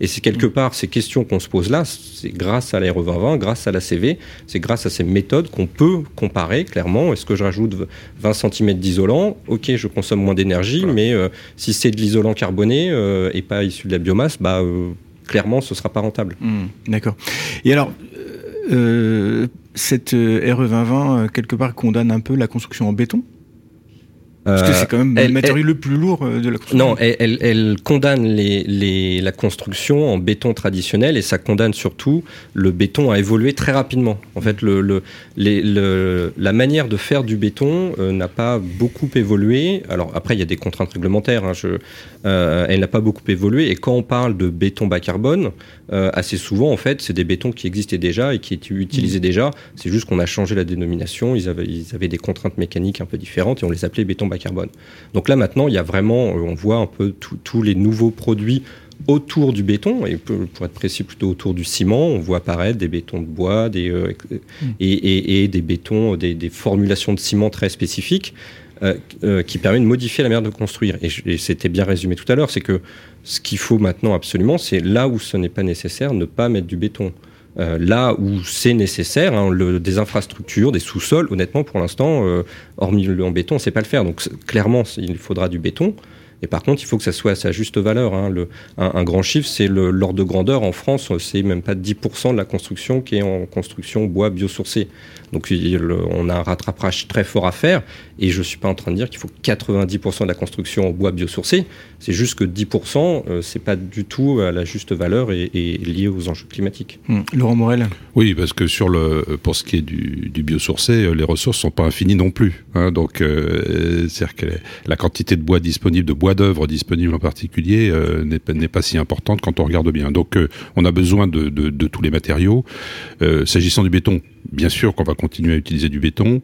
et c'est quelque mm. part ces questions qu'on se pose là, c'est grâce à l'ARE 2020, grâce à la CV, c'est grâce à ces méthodes qu'on peut comparer clairement. Est-ce que je rajoute 20 cm d'isolant? Ok, je consomme moins d'énergie, mais euh, si c'est de l'isolant carboné euh, et pas issu de la biomasse, bah, euh, clairement, ce ne sera pas rentable. Mm. D'accord. Et alors, cette RE 2020, quelque part, condamne un peu la construction en béton? Parce que c'est quand même le matériau le plus lourd euh, de la construction. Non, elle, elle, condamne les, les, la construction en béton traditionnel et ça condamne surtout le béton à évoluer très rapidement. En fait, le, le, les, le la manière de faire du béton euh, n'a pas beaucoup évolué. Alors après, il y a des contraintes réglementaires. Hein, je, euh, elle n'a pas beaucoup évolué. Et quand on parle de béton bas carbone, euh, assez souvent, en fait, c'est des bétons qui existaient déjà et qui étaient utilisés mmh. déjà. C'est juste qu'on a changé la dénomination. Ils avaient, ils avaient des contraintes mécaniques un peu différentes et on les appelait béton bas carbone. Donc là, maintenant, il y a vraiment, euh, on voit un peu tous les nouveaux produits autour du béton, et pour être précis plutôt autour du ciment, on voit apparaître des bétons de bois des, mmh. et, des bétons, des, des, formulations de ciment très spécifiques. Euh, euh, qui permet de modifier la manière de construire. Et, c'était bien résumé tout à l'heure, c'est que ce qu'il faut maintenant absolument, c'est là où ce n'est pas nécessaire, ne pas mettre du béton. Euh, là où c'est nécessaire, hein, le, des infrastructures, des sous-sols, honnêtement, pour l'instant, hormis le en béton, on ne sait pas le faire. Donc clairement, il faudra du béton. Et par contre, il faut que ça soit à sa juste valeur. Hein. Le, un, grand chiffre, c'est l'ordre de grandeur. En France, c'est même pas 10% de la construction qui est en construction bois biosourcé. Donc on a un rattrapage très fort à faire. Et je ne suis pas en train de dire qu'il faut 90% de la construction en bois biosourcé. C'est juste que 10%, euh, c'est pas du tout à la juste valeur et, lié aux enjeux climatiques. Mmh. Laurent Morel Oui, parce que sur le, pour ce qui est du, du biosourcé, euh, les ressources sont pas infinies non plus. Hein. donc, euh, c'est-à-dire que la quantité de bois disponible, de bois d'œuvre disponible en particulier, n'est pas si importante quand on regarde bien. Donc, on a besoin de, tous les matériaux. S'agissant du béton, bien sûr qu'on va continuer à utiliser du béton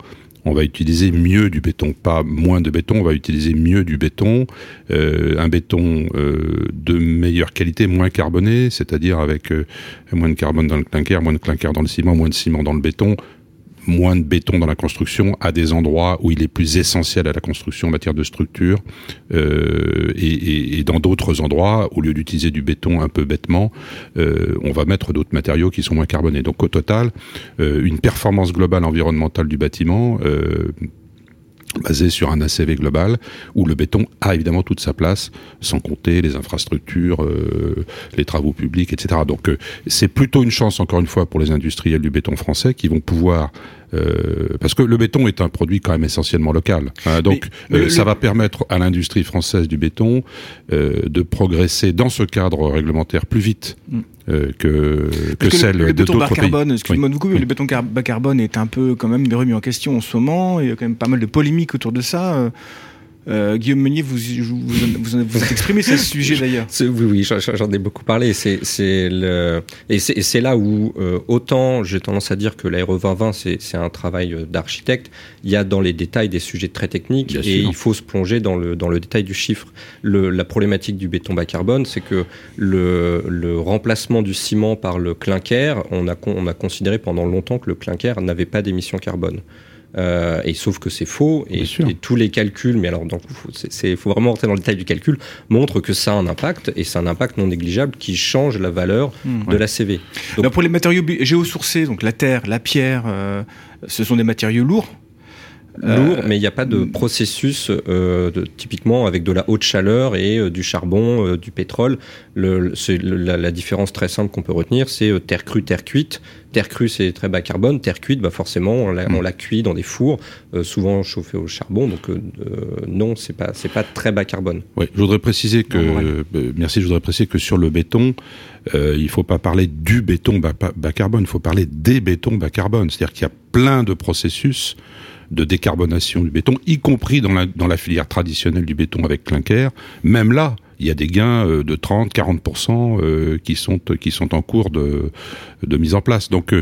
on va utiliser mieux du béton, pas moins de béton, on va utiliser mieux du béton, euh, un béton euh, de meilleure qualité, moins carboné, c'est-à-dire avec euh, moins de carbone dans le clinker, moins de clinker dans le ciment, moins de ciment dans le béton, moins de béton dans la construction à des endroits où il est plus essentiel à la construction en matière de structure euh, et, et, dans d'autres endroits, au lieu d'utiliser du béton un peu bêtement, euh, on va mettre d'autres matériaux qui sont moins carbonés. Donc au total, euh, une performance globale environnementale du bâtiment euh, basé sur un ACV global où le béton a évidemment toute sa place, sans compter les infrastructures, euh, les travaux publics, etc. Donc euh, c'est plutôt une chance, encore une fois, pour les industriels du béton français qui vont pouvoir euh, parce que le béton est un produit quand même essentiellement local. Hein, donc ça va permettre à l'industrie française du béton de progresser dans ce cadre réglementaire plus vite mm. Euh, que, que, celle le, le béton bas carbone, excusez-moi beaucoup, le béton bas carbone est un peu quand même remis en question en ce moment. Il y a quand même pas mal de polémiques autour de ça. Euh, Guillaume Meunier, vous vous, vous, vous êtes exprimé sur ce *laughs* sujet d'ailleurs. Oui, oui, j'en ai beaucoup parlé. C'est le et c'est là où euh, autant j'ai tendance à dire que l'Aéro 2020 c'est un travail euh, d'architecte. Il y a dans les détails des sujets très techniques et il faut se plonger dans le dans le détail du chiffre. Le, la problématique du béton bas carbone, c'est que le, le remplacement du ciment par le clinker, on a on a considéré pendant longtemps que le clinker n'avait pas d'émissions carbone. Euh, et sauf que c'est faux et, tous les calculs, mais alors donc il faut vraiment rentrer dans le détail du calcul, montrent que ça a un impact et c'est un impact non négligeable qui change la valeur hmm, de la CV. Donc, pour les matériaux géosourcés, donc la terre, la pierre, euh, ce sont des matériaux lourds. Lourd, mais il n'y a pas de processus de, typiquement avec de la haute chaleur et du charbon, du pétrole. Le, la, la, différence très simple qu'on peut retenir, c'est terre crue, terre cuite. Terre crue, c'est très bas carbone. Terre cuite, bah forcément, on la, on la cuit dans des fours, souvent chauffés au charbon. Donc non, c'est pas c'est pas très bas carbone. Oui, je voudrais préciser que merci, je voudrais préciser que sur le béton, euh, il ne faut pas parler du béton bas, carbone, il faut parler des bétons bas carbone. C'est-à-dire qu'il y a plein de processus de décarbonation du béton, y compris dans la, dans la filière traditionnelle du béton avec clinker. Même là, il y a des gains euh, de 30, 40% euh, qui sont qui sont en cours de, de mise en place. Donc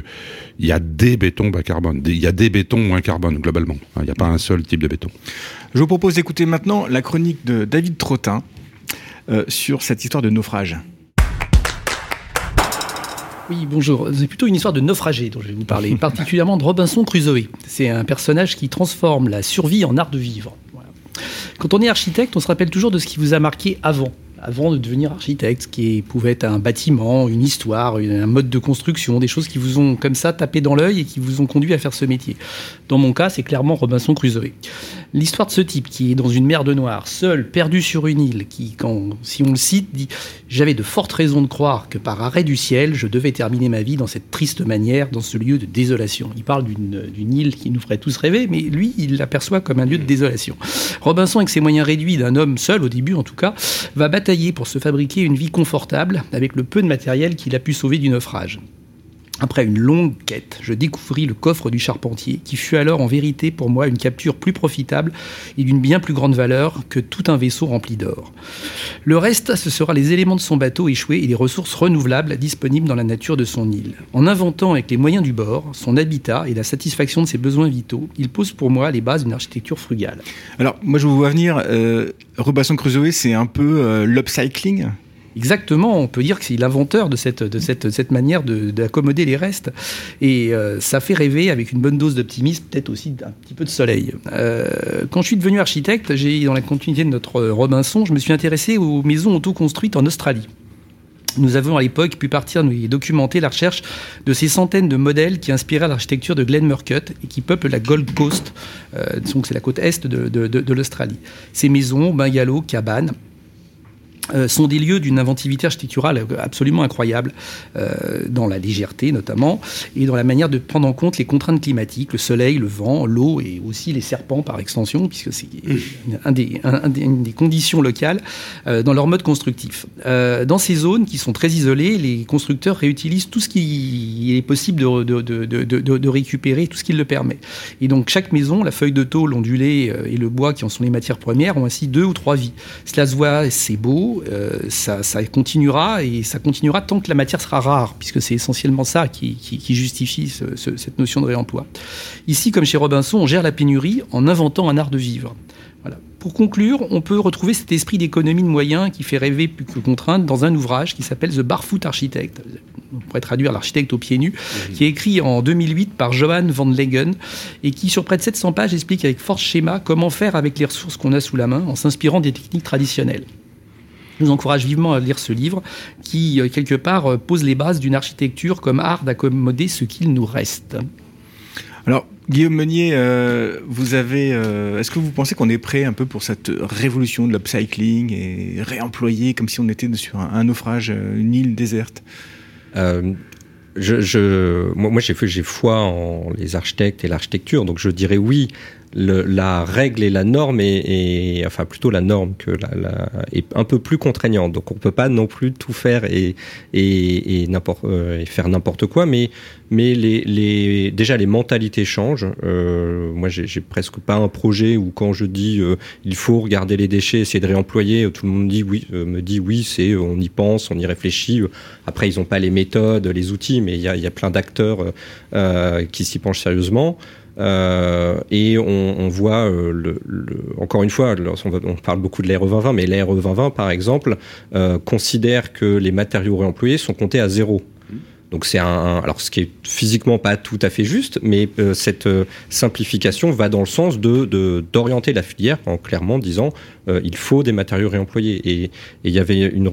il y a des bétons bas carbone, il y a des bétons moins carbone globalement. Il n'y a pas un seul type de béton. Je vous propose d'écouter maintenant la chronique de David Trottin sur cette histoire de naufrage. Oui, bonjour. C'est plutôt une histoire de naufragé dont je vais vous parler, *laughs* particulièrement de Robinson Crusoe. C'est un personnage qui transforme la survie en art de vivre. Quand on est architecte, on se rappelle toujours de ce qui vous a marqué avant avant de devenir architecte, ce qui pouvait être un bâtiment, une histoire, un mode de construction, des choses qui vous ont comme ça tapé dans l'œil et qui vous ont conduit à faire ce métier. Dans mon cas, c'est clairement Robinson Crusoe. L'histoire de ce type qui est dans une mer de noir, seul, perdu sur une île, qui, quand, si on le cite, dit J'avais de fortes raisons de croire que par arrêt du ciel, je devais terminer ma vie dans cette triste manière, dans ce lieu de désolation. Il parle d'une île qui nous ferait tous rêver, mais lui, il l'aperçoit comme un lieu de désolation. Robinson, avec ses moyens réduits d'un homme seul, au début en tout cas, va batailler pour se fabriquer une vie confortable avec le peu de matériel qu'il a pu sauver du naufrage. Après une longue quête, je découvris le coffre du charpentier, qui fut alors en vérité pour moi une capture plus profitable et d'une bien plus grande valeur que tout un vaisseau rempli d'or. Le reste, ce sera les éléments de son bateau échoué et les ressources renouvelables disponibles dans la nature de son île. En inventant avec les moyens du bord son habitat et la satisfaction de ses besoins vitaux, il pose pour moi les bases d'une architecture frugale. Alors, moi je vous vois venir, euh, Robinson Crusoe, c'est un peu euh, l'upcycling? Exactement, on peut dire que c'est l'inventeur de cette, de cette, cette manière d'accommoder les restes. Et euh, ça fait rêver avec une bonne dose d'optimisme, peut-être aussi un petit peu de soleil. Euh, quand je suis devenu architecte, j'ai, dans la continuité de notre Robinson, je me suis intéressé aux maisons auto-construites en Australie. Nous avons à l'époque pu partir et documenter la recherche de ces centaines de modèles qui inspiraient l'architecture de Glen Murcutt et qui peuplent la Gold Coast, euh, donc c'est la côte est de, de l'Australie. Ces maisons, bungalows, cabanes, euh, sont des lieux d'une inventivité architecturale absolument incroyable, euh, dans la légèreté notamment, et dans la manière de prendre en compte les contraintes climatiques, le soleil, le vent, l'eau et aussi les serpents par extension, puisque c'est des, une des conditions locales euh, dans leur mode constructif. dans ces zones qui sont très isolées, les constructeurs réutilisent tout ce qui est possible de, de récupérer, tout ce qui le permet. Et donc chaque maison, la feuille de tôle ondulée et le bois qui en sont les matières premières ont ainsi deux ou trois vies. Cela se voit, c'est beau, euh, ça, continuera et ça continuera tant que la matière sera rare, puisque c'est essentiellement ça qui, justifie cette notion de réemploi. Ici, comme chez Robinson, on gère la pénurie en inventant un art de vivre. Voilà. Pour conclure, on peut retrouver cet esprit d'économie de moyens qui fait rêver plus que contrainte dans un ouvrage qui s'appelle The Barfoot Architect. On pourrait traduire l'architecte aux pieds nus, qui est écrit en 2008 par Johan van Legen et qui, sur près de 700 pages, explique avec force schéma comment faire avec les ressources qu'on a sous la main en s'inspirant des techniques traditionnelles. Je vous encourage vivement à lire ce livre qui, euh, quelque part, euh, pose les bases d'une architecture comme art d'accommoder ce qu'il nous reste. Alors, Guillaume Meunier, euh, vous avez, est-ce que vous pensez qu'on est prêt un peu pour cette révolution de l'upcycling et réemployer comme si on était sur un, naufrage, une île déserte? Je, moi, moi j'ai foi en les architectes et l'architecture, donc je dirais oui la règle et la norme est, enfin plutôt la norme que la, est un peu plus contraignante. Donc on peut pas non plus tout faire et et, n'importe euh, et faire n'importe quoi, mais mais les, les déjà les mentalités changent. Euh, moi j'ai presque pas un projet où quand je dis euh, il faut regarder les déchets, essayer de réemployer, tout le monde dit oui, me dit oui, c'est on y pense, on y réfléchit. Après ils ont pas les méthodes, les outils, mais il y a, y a plein d'acteurs qui s'y penchent sérieusement. Euh, et on, voit, euh, le, encore une fois, on, on, parle beaucoup de l'ARE 2020, mais l'ARE 2020, par exemple, euh, considère que les matériaux réemployés sont comptés à zéro. Donc c'est un, alors ce qui est physiquement pas tout à fait juste, mais euh, cette euh, simplification va dans le sens de d'orienter la filière en clairement disant euh, il faut des matériaux réemployés. Et, il y avait une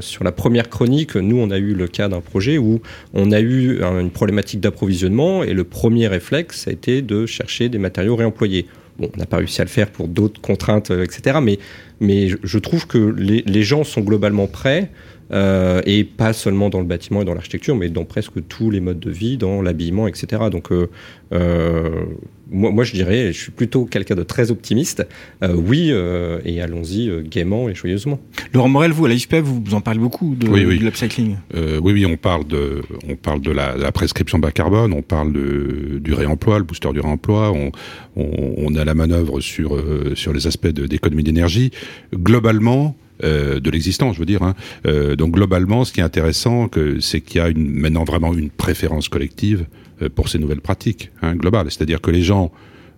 sur la première chronique, nous on a eu le cas d'un projet où on a eu une problématique d'approvisionnement et le premier réflexe a été de chercher des matériaux réemployés. Bon, on n'a pas réussi à le faire pour d'autres contraintes, etc. Mais, mais je trouve que les gens sont globalement prêts. Euh, et pas seulement dans le bâtiment et dans l'architecture, mais dans presque tous les modes de vie, dans l'habillement, etc. Donc, euh, euh, moi, moi, je dirais, je suis plutôt quelqu'un de très optimiste. Euh, oui, euh, et allons-y euh, gaiement et joyeusement. Laurent Morel, vous, à l'IFP, vous, vous en parlez beaucoup de, oui, oui. de l'upcycling. oui, oui, on parle de, on parle de la, la, prescription bas carbone, on parle de, du réemploi, le booster du réemploi, on, on, on a la manœuvre sur, sur les aspects d'économie d'énergie. Globalement, euh, de l'existence, je veux dire. Hein. Euh, donc globalement, ce qui est intéressant, c'est qu'il y a une, maintenant vraiment une préférence collective euh, pour ces nouvelles pratiques hein, globales. C'est-à-dire que les gens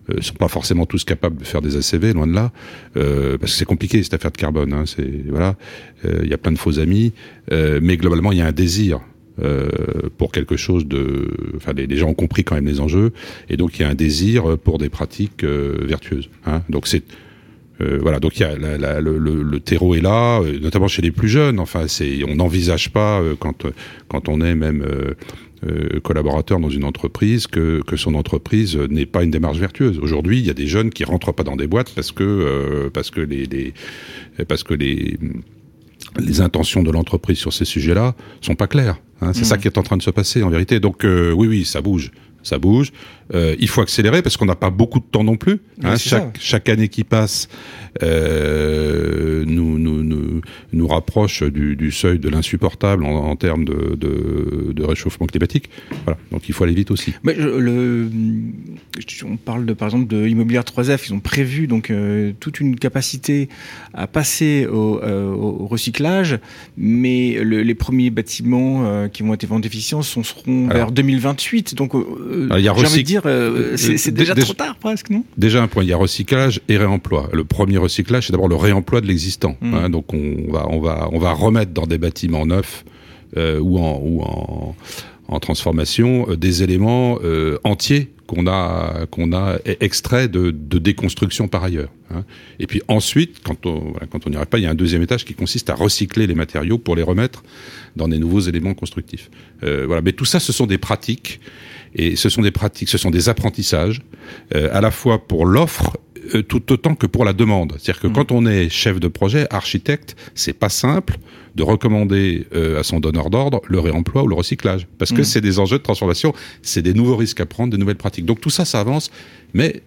euh, sont pas forcément tous capables de faire des ACV, loin de là, euh, parce que c'est compliqué cette affaire de carbone. Hein, c'est voilà, il y a plein de faux amis, mais globalement, il y a un désir euh, pour quelque chose de. Enfin, les, gens ont compris quand même les enjeux, et donc il y a un désir pour des pratiques euh, vertueuses. Hein. Donc c'est euh, voilà, donc il y a la, la, le, le, terreau est là, euh, notamment chez les plus jeunes. Enfin, c'est on n'envisage pas euh, quand quand on est même collaborateur dans une entreprise que, que son entreprise n'est pas une démarche vertueuse. Aujourd'hui, il y a des jeunes qui rentrent pas dans des boîtes parce que parce que les, les parce que les les intentions de l'entreprise sur ces sujets-là sont pas claires. Hein. C'est mmh. ça qui est en train de se passer en vérité. Donc oui, oui, ça bouge ça bouge. Euh, il faut accélérer parce qu'on n'a pas beaucoup de temps non plus. Hein, chaque, chaque, année qui passe euh, nous, nous, nous, nous, rapproche du, du seuil de l'insupportable en, en, termes de, de, de, réchauffement climatique. Voilà. Donc il faut aller vite aussi. Mais le, on parle de, par exemple de Immobilier 3F. Ils ont prévu donc euh, toute une capacité à passer au, au recyclage, mais le, les premiers bâtiments qui vont être en déficience seront Alors, vers 2028. Donc euh, j'ai envie de dire, euh, c'est déjà, déjà, trop tard presque, non? Déjà un point, il y a recyclage et réemploi. Le premier recyclage, c'est d'abord le réemploi de l'existant. Mmh. Hein, donc on va, on va, on va remettre dans des bâtiments neufs euh, ou en, ou en, en transformation euh, des éléments euh, entiers qu'on a qu'on a extrait de, de, déconstruction par ailleurs. Hein. Et puis ensuite, quand on voilà, quand on n'y arrive pas, il y a un deuxième étage qui consiste à recycler les matériaux pour les remettre dans des nouveaux éléments constructifs. Euh, voilà, mais tout ça, ce sont des pratiques et ce sont des pratiques, ce sont des apprentissages euh, à la fois pour l'offre euh, tout autant que pour la demande. C'est-à-dire que mmh. quand on est chef de projet, architecte, c'est pas simple de recommander euh, à son donneur d'ordre le réemploi ou le recyclage, parce que mmh. c'est des enjeux de transformation, c'est des nouveaux risques à prendre, des nouvelles pratiques. Donc tout ça, ça avance, mais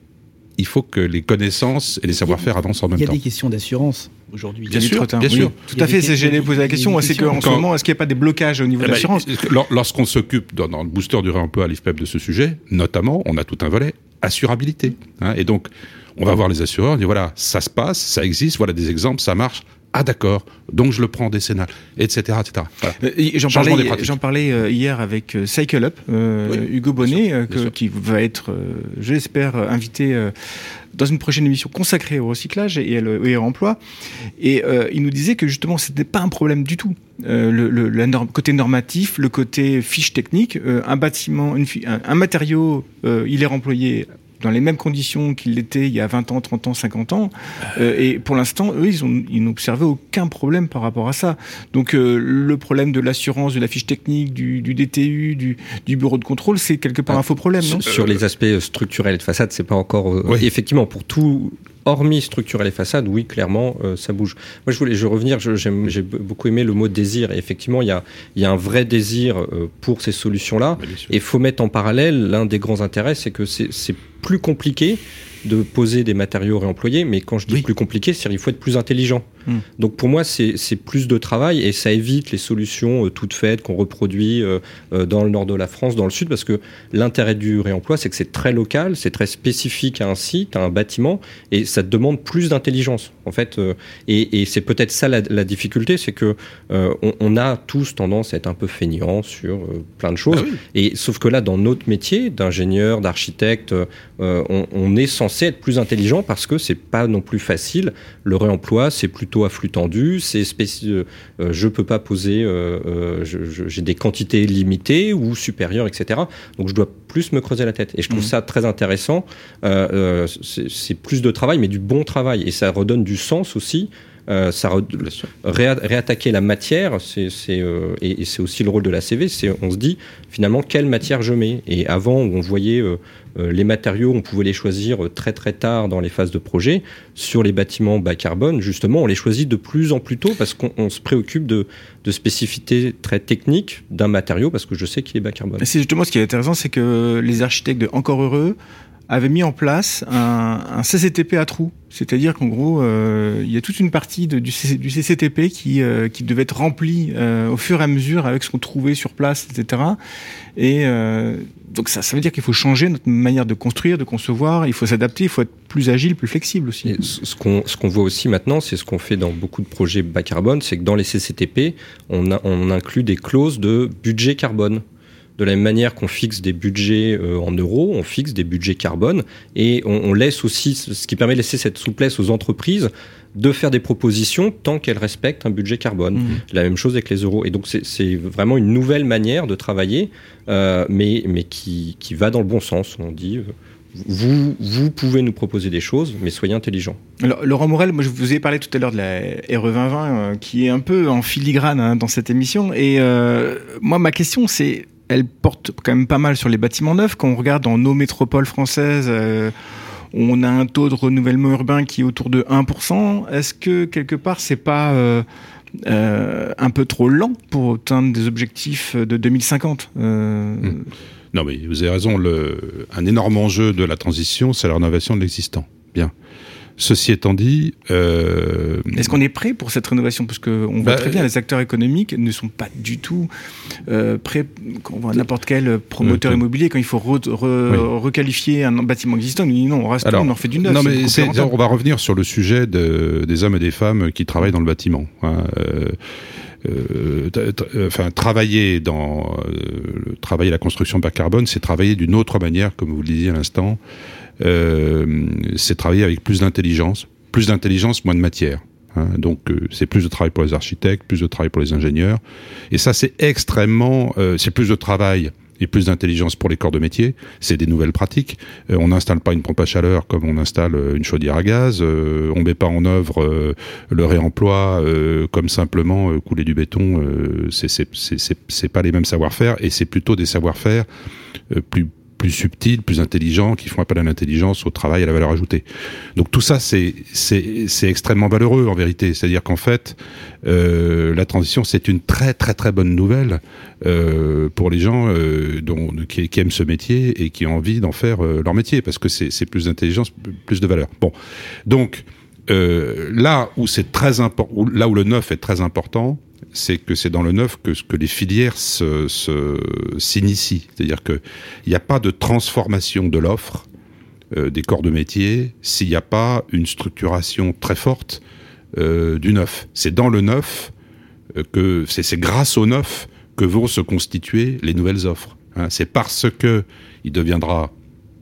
il faut que les connaissances et les savoir-faire avancent en même temps. Il y a des questions d'assurance aujourd'hui. Bien, sûr, bien sûr. Tout à fait. J'ai posé la question. C'est qu'en ce moment, est-ce qu'il n'y a pas des blocages au niveau eh de l'assurance ben, Lorsqu'on s'occupe dans, dans, le booster du réemploi à l'IFPEP de ce sujet, notamment, on a tout un volet assurabilité. Hein, et donc, on va voir les assureurs, on dit voilà, ça se passe, ça existe, voilà des exemples, ça marche, ah d'accord, donc je le prends en décennal, etc. etc. Voilà. Euh, j'en parlais, j'en parlais euh, hier avec euh, Cycle Up, euh, oui, Hugo Bonnet, sûr, que, qui va être, je l'espère, invité dans une prochaine émission consacrée au recyclage et, au réemploi. Et il nous disait que justement, ce n'était pas un problème du tout. le, le, le norme, côté normatif, le côté fiche technique, un bâtiment, une, un, un matériau, il est remployé dans les mêmes conditions qu'il l'était il y a 20 ans, 30 ans, 50 ans. Euh, et pour l'instant, eux, ils, ont, ils n'observaient aucun problème par rapport à ça. Donc euh, le problème de l'assurance, de la fiche technique, du, du DTU, du, du, bureau de contrôle, c'est quelque part ah, un faux problème, non? Sur les aspects structurels de façade, c'est pas encore... Euh, oui. Effectivement, pour tout hormis structurer les façades, oui, clairement, euh, ça bouge. Moi, je voulais je revenir, j'ai beaucoup aimé le mot désir. Et effectivement, il y a, y a un vrai désir euh, pour ces solutions-là. Et il faut mettre en parallèle, l'un des grands intérêts, c'est que c'est plus compliqué de poser des matériaux réemployés, mais quand je dis oui. plus compliqué, c'est qu'il faut être plus intelligent. Mmh. Donc pour moi, c'est plus de travail et ça évite les solutions euh, toutes faites qu'on reproduit euh, euh, dans le nord de la France, dans le sud, parce que l'intérêt du réemploi, c'est que c'est très local, c'est très spécifique à un site, à un bâtiment, et ça demande plus d'intelligence, en fait. Euh, et, et c'est peut-être ça la, la difficulté, c'est que euh, on, on, a tous tendance à être un peu feignants sur plein de choses. Ah oui. Et sauf que là, dans notre métier d'ingénieur, d'architecte, on, on est censé être plus intelligent parce que c'est pas non plus facile. Le réemploi, c'est plutôt à flux tendu, c'est euh, je peux pas poser, euh, j'ai des quantités limitées ou supérieures, etc. Donc je dois plus me creuser la tête. Et je trouve mmh. ça très intéressant. Euh, c'est plus de travail, mais du bon travail. Et ça redonne du sens aussi ça réattaquer la matière, c'est et, c'est aussi le rôle de la CV. C'est on se dit finalement quelle matière je mets? Et avant où on voyait euh, les matériaux, on pouvait les choisir très très tard dans les phases de projet. Sur les bâtiments bas carbone, justement, on les choisit de plus en plus tôt parce qu'on se préoccupe de, de spécificités très techniques d'un matériau parce que je sais qu'il est bas carbone. C'est justement ce qui est intéressant, c'est que les architectes de Encore Heureux avaient mis en place un, un CCTP à trous. C'est-à-dire qu'en gros, euh, il y a toute une partie du, CCTP qui, euh, qui devait être remplie euh, au fur et à mesure avec ce qu'on trouvait sur place, etc. Et euh, donc ça, ça veut dire qu'il faut changer notre manière de construire, de concevoir, il faut s'adapter, il faut être plus agile, plus flexible aussi. Et ce qu'on ce qu'on voit aussi maintenant, c'est ce qu'on fait dans beaucoup de projets bas carbone, c'est que dans les CCTP, on, a, on inclut des clauses de budget carbone. De la même manière qu'on fixe des budgets euh, en euros, on fixe des budgets carbone et on, laisse aussi, ce qui permet de laisser cette souplesse aux entreprises de faire des propositions tant qu'elles respectent un budget carbone. Mmh. La même chose avec les euros. Et donc c'est vraiment une nouvelle manière de travailler, euh, mais, mais qui, qui, va dans le bon sens. On dit, euh, vous, vous pouvez nous proposer des choses, mais soyez intelligents. Alors, Laurent Morel, moi je vous ai parlé tout à l'heure de la RE 2020, qui est un peu en filigrane hein, dans cette émission. Et moi ma question c'est elle porte quand même pas mal sur les bâtiments neufs. Quand on regarde dans nos métropoles françaises, euh, on a un taux de renouvellement urbain qui est autour de 1%. Est-ce que quelque part, c'est pas euh, euh, un peu trop lent pour atteindre des objectifs de 2050 hmm. Non, mais vous avez raison. un énorme enjeu de la transition, c'est la rénovation de l'existant. Bien. Ceci étant dit, euh... est-ce qu'on est prêt pour cette rénovation? Parce qu'on voit bah, très bien, les acteurs économiques ne sont pas du tout euh, prêts. Quand on voit n'importe quel promoteur immobilier, quand il faut requalifier un bâtiment existant, il dit non, on reste, on en fait du neuf. Non, mais on va revenir sur le sujet de, des hommes et des femmes qui travaillent dans le bâtiment. Hein. Euh, euh, enfin, travailler dans euh, travailler la construction bas carbone, c'est travailler d'une autre manière, comme vous le disiez à l'instant. Euh, c'est travailler avec plus d'intelligence, plus d'intelligence, moins de matière. Hein. donc c'est plus de travail pour les architectes, plus de travail pour les ingénieurs, et ça c'est extrêmement, c'est plus de travail et plus d'intelligence pour les corps de métier. C'est des nouvelles pratiques. Euh, on n'installe pas une pompe à chaleur comme on installe une chaudière à gaz. Euh, on met pas en œuvre euh, le réemploi comme simplement couler du béton. c'est c'est pas les mêmes savoir-faire et c'est plutôt des savoir-faire plus plus subtils, plus intelligents, qui font appel à l'intelligence, au travail, à la valeur ajoutée. Donc tout ça, c'est c'est extrêmement valeureux en vérité. C'est-à-dire qu'en fait, euh, la transition, c'est une très très très bonne nouvelle euh, pour les gens euh, dont, qui, qui, aiment ce métier et qui ont envie d'en faire euh, leur métier, parce que c'est plus d'intelligence, plus de valeur. Bon, donc euh, là où c'est très important, là où le neuf est très important, c'est que c'est dans le neuf que, les filières s'initient. Se, C'est-à-dire qu'il n'y a pas de transformation de l'offre euh, des corps de métier s'il n'y a pas une structuration très forte euh, du neuf. C'est dans le neuf euh, que c'est grâce au neuf que vont se constituer les nouvelles offres. Hein. C'est parce que il deviendra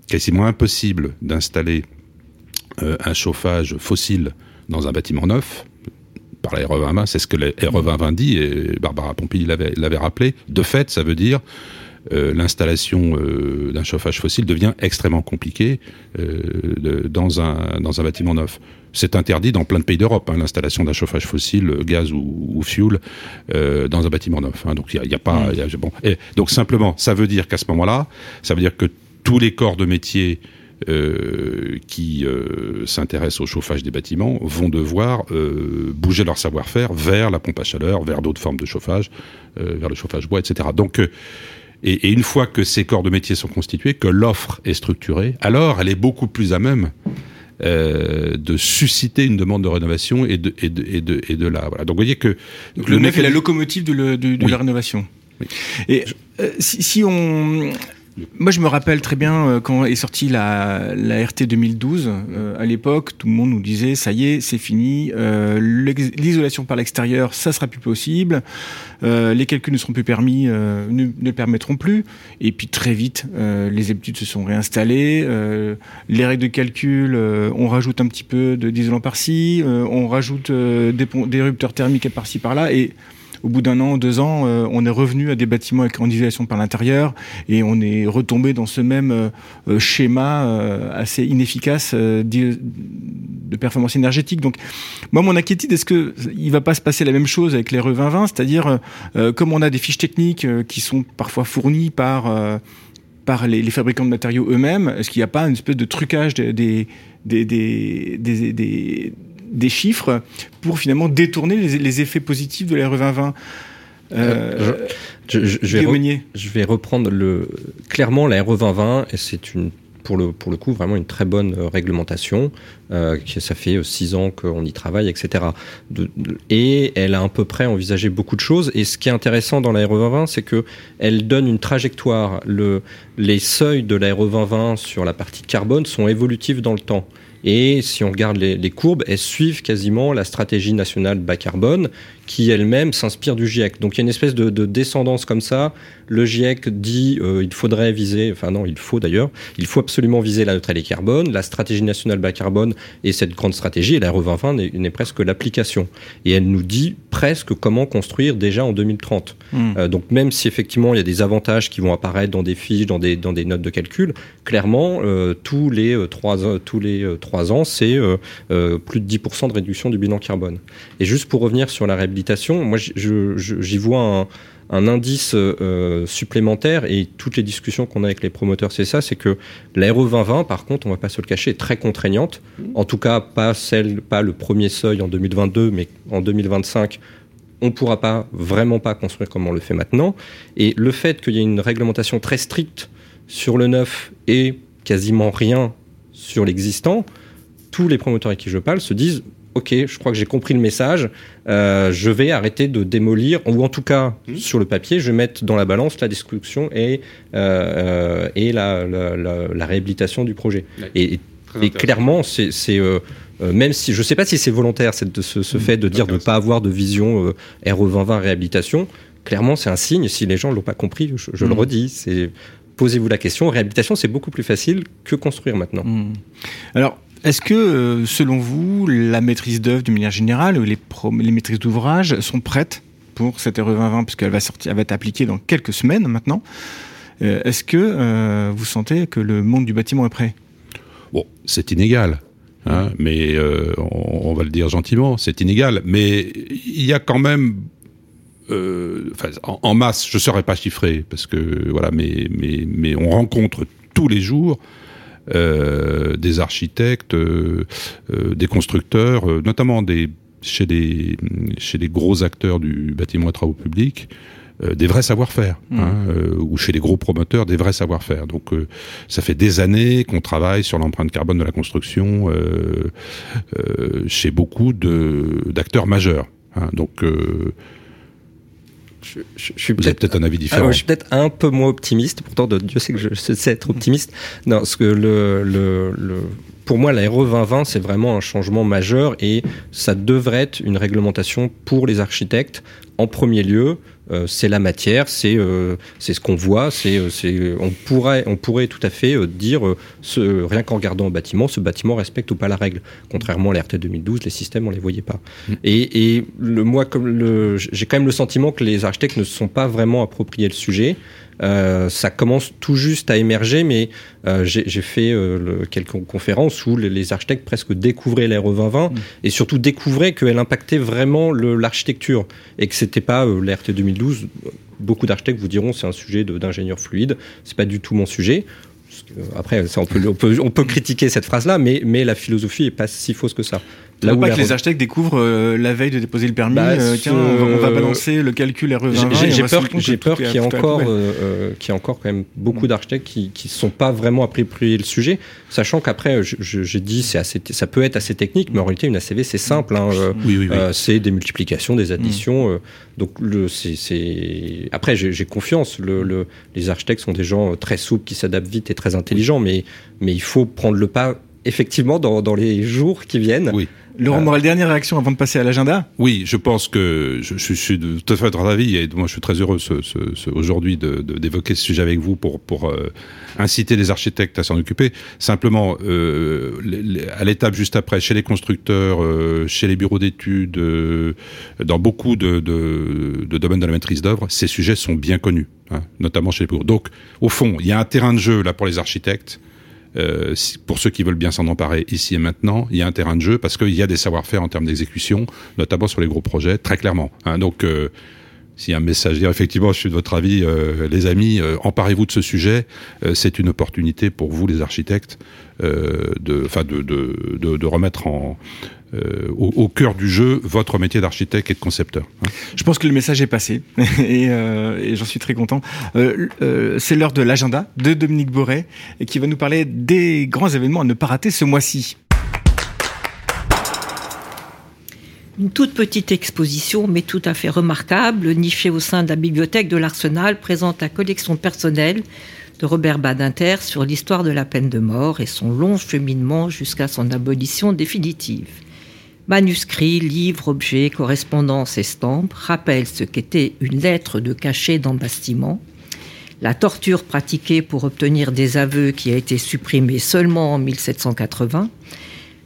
quasiment impossible d'installer un chauffage fossile dans un bâtiment neuf par la RE20, c'est ce que la RE2020 dit, et Barbara Pompili l'avait rappelé. De fait, ça veut dire euh, l'installation euh, d'un chauffage fossile devient extrêmement compliquée euh, de, dans, un, dans un bâtiment neuf. C'est interdit dans plein de pays d'Europe, hein, l'installation d'un chauffage fossile, gaz ou, ou fuel, euh, dans un bâtiment neuf. Hein, donc il n'y a, a, pas... Y a, bon. Et, donc simplement, ça veut dire qu'à ce moment-là, ça veut dire que tous les corps de métier euh, qui euh, s'intéressent au chauffage des bâtiments vont devoir euh, bouger leur savoir-faire vers la pompe à chaleur, vers d'autres formes de chauffage, vers le chauffage bois, etc. Donc, et, et, une fois que ces corps de métier sont constitués, que l'offre est structurée, alors elle est beaucoup plus à même de susciter une demande de rénovation et de, et de, et de, et de la. Voilà. Donc vous voyez que Donc, le, le est la locomotive de, le, de, de oui. la rénovation. Oui. Et si, si on moi, je me rappelle très bien euh, quand est sortie la, RT 2012. Euh, à l'époque, tout le monde nous disait ça y est, c'est fini. Euh, L'isolation par l'extérieur, ça sera plus possible. Les calculs ne seront plus permis, ne, permettront plus. Et puis très vite, les habitudes se sont réinstallées. les règles de calcul, on rajoute un petit peu d'isolant par-ci, on rajoute des, des rupteurs thermiques par-ci par-là, et au bout d'un an, deux ans, on est revenu à des bâtiments avec isolation par l'intérieur et on est retombé dans ce même schéma assez inefficace de, performance énergétique. Donc, moi, mon inquiétude, est-ce que il va pas se passer la même chose avec les RE 2020, c'est-à-dire comme on a des fiches techniques qui sont parfois fournies par par les, fabricants de matériaux eux-mêmes Est-ce qu'il n'y a pas une espèce de trucage des, des, des, des, des chiffres pour finalement détourner les, effets positifs de la RE 2020 euh, je, vais je, vais reprendre le clairement la RE 2020 et c'est une pour le, pour le coup, vraiment une très bonne euh, réglementation. Euh, ça fait euh, six ans qu'on y travaille, etc. et elle a à peu près envisagé beaucoup de choses. Et ce qui est intéressant dans la 2020, c'est que elle donne une trajectoire. Le, les seuils de la 2020 sur la partie carbone sont évolutifs dans le temps. Et si on regarde les, courbes, elles suivent quasiment la stratégie nationale bas carbone qui elle-même s'inspire du GIEC. Donc il y a une espèce de, descendance comme ça. Le GIEC dit euh, il faudrait viser, enfin non, il faut d'ailleurs, il faut absolument viser la neutralité carbone. La stratégie nationale bas carbone est cette grande stratégie et la RE 2020 n'est presque l'application. Et elle nous dit presque comment construire déjà en 2030. Hmm. Euh, donc même si effectivement il y a des avantages qui vont apparaître dans des fiches, dans des, dans des notes de calcul, clairement euh, tous les trois tous les trois ans c'est plus de 10% de réduction du bilan carbone. Et juste pour revenir sur la moi j'y vois un, indice euh, supplémentaire et toutes les discussions qu'on a avec les promoteurs, c'est ça, c'est que l'aéro 2020, par contre, on va pas se le cacher, est très contraignante. En tout cas, pas celle, pas le premier seuil en 2022, mais en 2025, on ne pourra pas vraiment pas construire comme on le fait maintenant. Et le fait qu'il y ait une réglementation très stricte sur le neuf et quasiment rien sur l'existant, tous les promoteurs avec qui je parle se disent ok, je crois que j'ai compris le message, euh, je vais arrêter de démolir, ou en tout cas, mmh. sur le papier, je vais mettre dans la balance la destruction et, euh, et la, la, réhabilitation du projet. Et, clairement, c'est... Euh, même si je ne sais pas si c'est volontaire, de ce, mmh. fait de dire de ne pas avoir de vision RE 2020 réhabilitation, clairement c'est un signe. Si les gens ne l'ont pas compris, je, le mmh. redis, c'est posez-vous la question. Réhabilitation, c'est beaucoup plus facile que construire maintenant. Alors, est-ce que, euh, selon vous, la maîtrise d'œuvre, d'une manière générale, les, les maîtrises d'ouvrage sont prêtes pour cette RE 2020, puisqu'elle va, elle va être appliquée dans quelques semaines maintenant? Euh, Est-ce que euh, vous sentez que le monde du bâtiment est prêt? Bon, c'est inégal. Hein, mais on, va le dire gentiment, c'est inégal. Mais il y a quand même en, masse, je ne saurais pas chiffrer parce que voilà, mais, on rencontre tous les jours des architectes, euh, euh, des constructeurs, notamment des, chez, des, chez les gros acteurs du bâtiment et travaux publics, des vrais savoir-faire, mmh. hein, ou chez les gros promoteurs des vrais savoir-faire. Donc ça fait des années qu'on travaille sur l'empreinte carbone de la construction chez beaucoup d'acteurs majeurs. Hein. donc je, suis peut-être un avis différent. je suis peut-être un peu moins optimiste. Pourtant, Dieu sait que je sais être optimiste. Non, parce que le, le, le pour moi, la RE 2020, c'est vraiment un changement majeur et ça devrait être une réglementation pour les architectes en premier lieu. Euh, c'est la matière, c'est euh, c'est ce qu'on voit, c'est euh, on pourrait on pourrait tout à fait dire ce, rien qu'en regardant un bâtiment, ce bâtiment respecte ou pas la règle. Contrairement à l'RT 2012, les systèmes on les voyait pas. Mm. Et, et le moi comme le j'ai quand même le sentiment que les architectes ne se sont pas vraiment appropriés le sujet. Euh, ça commence tout juste à émerger, mais euh, j'ai fait euh, quelques conférences où les, architectes presque découvraient l'ère 2020 mm. et surtout découvraient qu'elle impactait vraiment l'architecture et que c'était pas l'RT 2012. Beaucoup d'architectes vous diront c'est un sujet d'ingénieur fluide, c'est pas du tout mon sujet. Après, ça, on, peut, on, peut, on, peut, critiquer cette phrase-là, mais, mais la philosophie est pas si fausse que ça. Là où pas que les architectes découvrent euh, la veille de déposer le permis, bah, euh, tiens, on va, balancer le calcul RE 2020. J'ai peur, j'ai peur qu'il y ait encore, euh, qu'il y ait encore quand même beaucoup d'architectes qui ne sont pas vraiment appropriés le sujet, sachant qu'après, j'ai dit, c'est assez, ça peut être assez technique, mais en réalité, une ACV, c'est simple. Hein, oui, oui, oui. c'est des multiplications, des additions. Mm. donc, le, c'est, après, j'ai confiance. Le, le, les architectes sont des gens très souples, qui s'adaptent vite et très intelligents, mais, mais il faut prendre le pas effectivement dans, dans les jours qui viennent. Oui. Laurent Morel, dernière réaction avant de passer à l'agenda? Oui, je pense que je, je, suis tout à fait de avis et moi je suis très heureux ce, ce, ce, aujourd'hui d'évoquer de, ce sujet avec vous pour, pour euh, inciter les architectes à s'en occuper. Simplement, euh, à l'étape juste après, chez les constructeurs, euh, chez les bureaux d'études, euh, dans beaucoup de, domaines de la maîtrise d'œuvre, ces sujets sont bien connus, hein, notamment chez les bureaux. Donc, au fond, il y a un terrain de jeu là pour les architectes euh, pour ceux qui veulent bien s'en emparer ici et maintenant, il y a un terrain de jeu parce qu'il y a des savoir-faire en termes d'exécution, notamment sur les gros projets, très clairement. Hein. donc, euh, a un message dire effectivement, je suis de votre avis, euh, les amis, emparez-vous de ce sujet. c'est une opportunité pour vous, les architectes, de, de, de, de, remettre en, euh, au, cœur du jeu votre métier d'architecte et de concepteur. Hein. Je pense que le message est passé *laughs* euh, et, j'en suis très content. Euh, c'est l'heure de l'agenda de Dominique Boré qui va nous parler des grands événements à ne pas rater ce mois-ci. Une toute petite exposition, mais tout à fait remarquable, nichée au sein de la bibliothèque de l'Arsenal, présente la collection personnelle de Robert Badinter sur l'histoire de la peine de mort et son long cheminement jusqu'à son abolition définitive. Manuscrits, livres, objets, correspondances, estampes rappellent ce qu'était une lettre de cachet d'embastiment, la torture pratiquée pour obtenir des aveux qui a été supprimée seulement en 1780,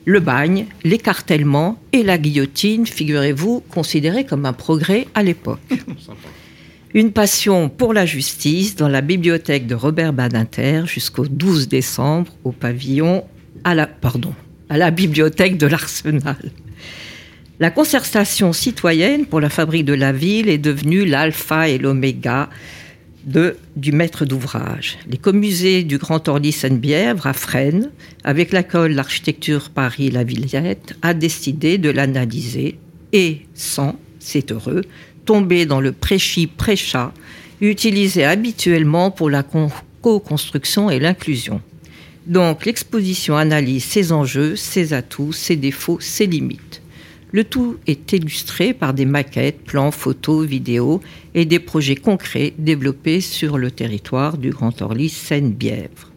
le bagne, l'écartèlement et la guillotine, figurez-vous, considérés comme un progrès à l'époque. *laughs* Une passion pour la justice dans la bibliothèque de Robert Badinter jusqu'au 12 décembre au pavillon à la, pardon, à la bibliothèque de l'Arsenal. La concertation citoyenne pour la fabrique de la ville est devenue l'alpha et l'oméga du maître d'ouvrage. L'écomusée du Grand Orly Seine-Bièvre à Fresnes, avec l'école d'architecture Paris-La Villette, a décidé de l'analyser et sans, c'est heureux, tomber dans le prêchi-prêcha utilisé habituellement pour la co-construction et l'inclusion. Donc l'exposition analyse ses enjeux, ses atouts, ses défauts, ses limites. Le tout est illustré par des maquettes, plans, photos, vidéos et des projets concrets développés sur le territoire du Grand Orly Seine-Bièvre.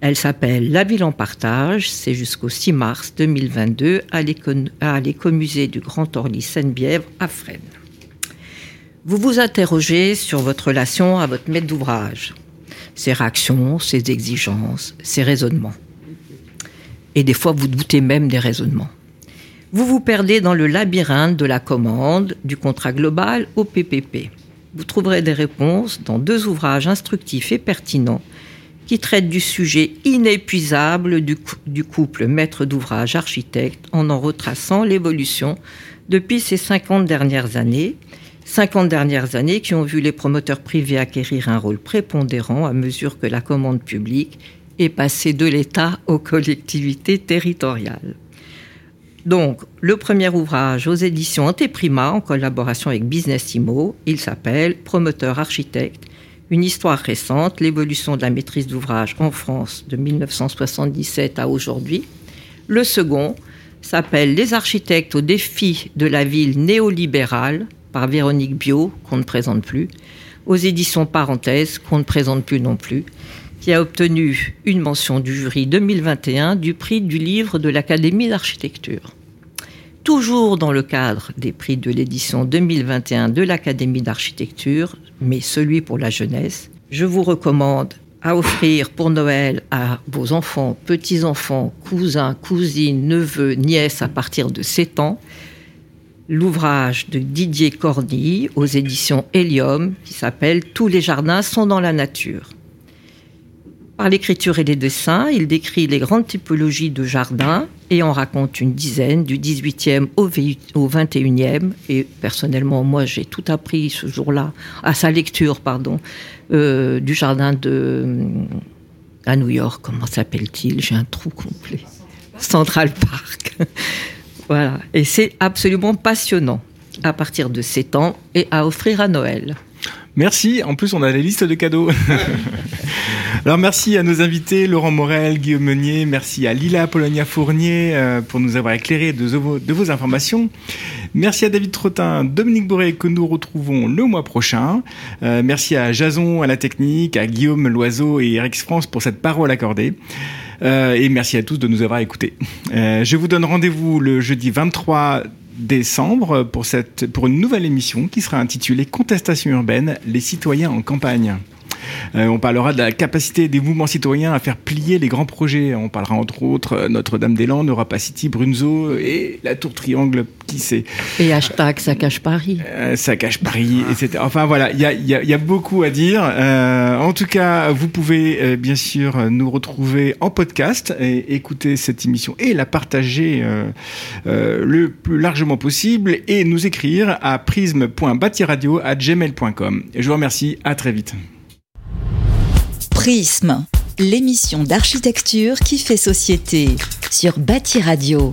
Elle s'appelle La Ville en partage, c'est jusqu'au 6 mars 2022 à l'écomusée du Grand Orly Seine-Bièvre à Fresnes. Vous vous interrogez sur votre relation à votre maître d'ouvrage, ses réactions, ses exigences, ses raisonnements. Et des fois, vous doutez même des raisonnements. Vous vous perdez dans le labyrinthe de la commande, du contrat global au PPP. Vous trouverez des réponses dans deux ouvrages instructifs et pertinents qui traitent du sujet inépuisable du, couple maître d'ouvrage architecte en en retraçant l'évolution depuis ces 50 dernières années. 50 dernières années qui ont vu les promoteurs privés acquérir un rôle prépondérant à mesure que la commande publique est passée de l'État aux collectivités territoriales. Donc, le premier ouvrage aux éditions Anteprima, en collaboration avec Business Imo, il s'appelle Promoteur architecte, une histoire récente, l'évolution de la maîtrise d'ouvrage en France de 1977 à aujourd'hui. Le second s'appelle Les architectes au défi de la ville néolibérale par Véronique Bio, qu'on ne présente plus, aux éditions Parenthèses, qu'on ne présente plus non plus, qui a obtenu une mention du jury 2021 du prix du livre de l'Académie d'architecture. Toujours dans le cadre des prix de l'édition 2021 de l'Académie d'architecture, mais celui pour la jeunesse, je vous recommande à offrir pour Noël à vos enfants, petits-enfants, cousins, cousines, neveux, nièces à partir de 7 ans, l'ouvrage de Didier Cordy aux éditions Helium qui s'appelle Tous les jardins sont dans la nature. Par l'écriture et les dessins, il décrit les grandes typologies de jardins et en raconte une dizaine, du 18e au 21e. Et personnellement, moi, j'ai tout appris ce jour-là, à sa lecture, pardon, euh, du jardin de à New York. Comment s'appelle-t-il? J'ai un trou complet. Central Park. *laughs* voilà. Et c'est absolument passionnant à partir de 7 ans et à offrir à Noël. Merci. En plus, on a la liste de cadeaux. *laughs* Alors, merci à nos invités, Laurent Morel, Guillaume Meunier. Merci à Lila Polonia Fournier euh, pour nous avoir éclairé de vos, de vos informations. Merci à David Trottin, Dominique Boré que nous retrouvons le mois prochain. Euh, merci à Jason à la technique, à Guillaume Loiseau et Eric France pour cette parole accordée. et merci à tous de nous avoir écoutés. je vous donne rendez-vous le jeudi 23 décembre pour, cette, pour une nouvelle émission qui sera intitulée Contestation urbaine, les citoyens en campagne. Euh, on parlera de la capacité des mouvements citoyens à faire plier les grands projets. On parlera entre autres euh, Notre-Dame-des-Landes, Europa City, Brunzo et la Tour Triangle, qui sait. Et hashtag ça cache Paris. Euh, ça cache Paris, etc. Enfin voilà, il y a, beaucoup à dire. en tout cas, vous pouvez bien sûr nous retrouver en podcast et écouter cette émission et la partager le plus largement possible et nous écrire à prisme.batiradio@gmail.com. Je vous remercie, à très vite. L'émission d'architecture qui fait société sur Bâti Radio.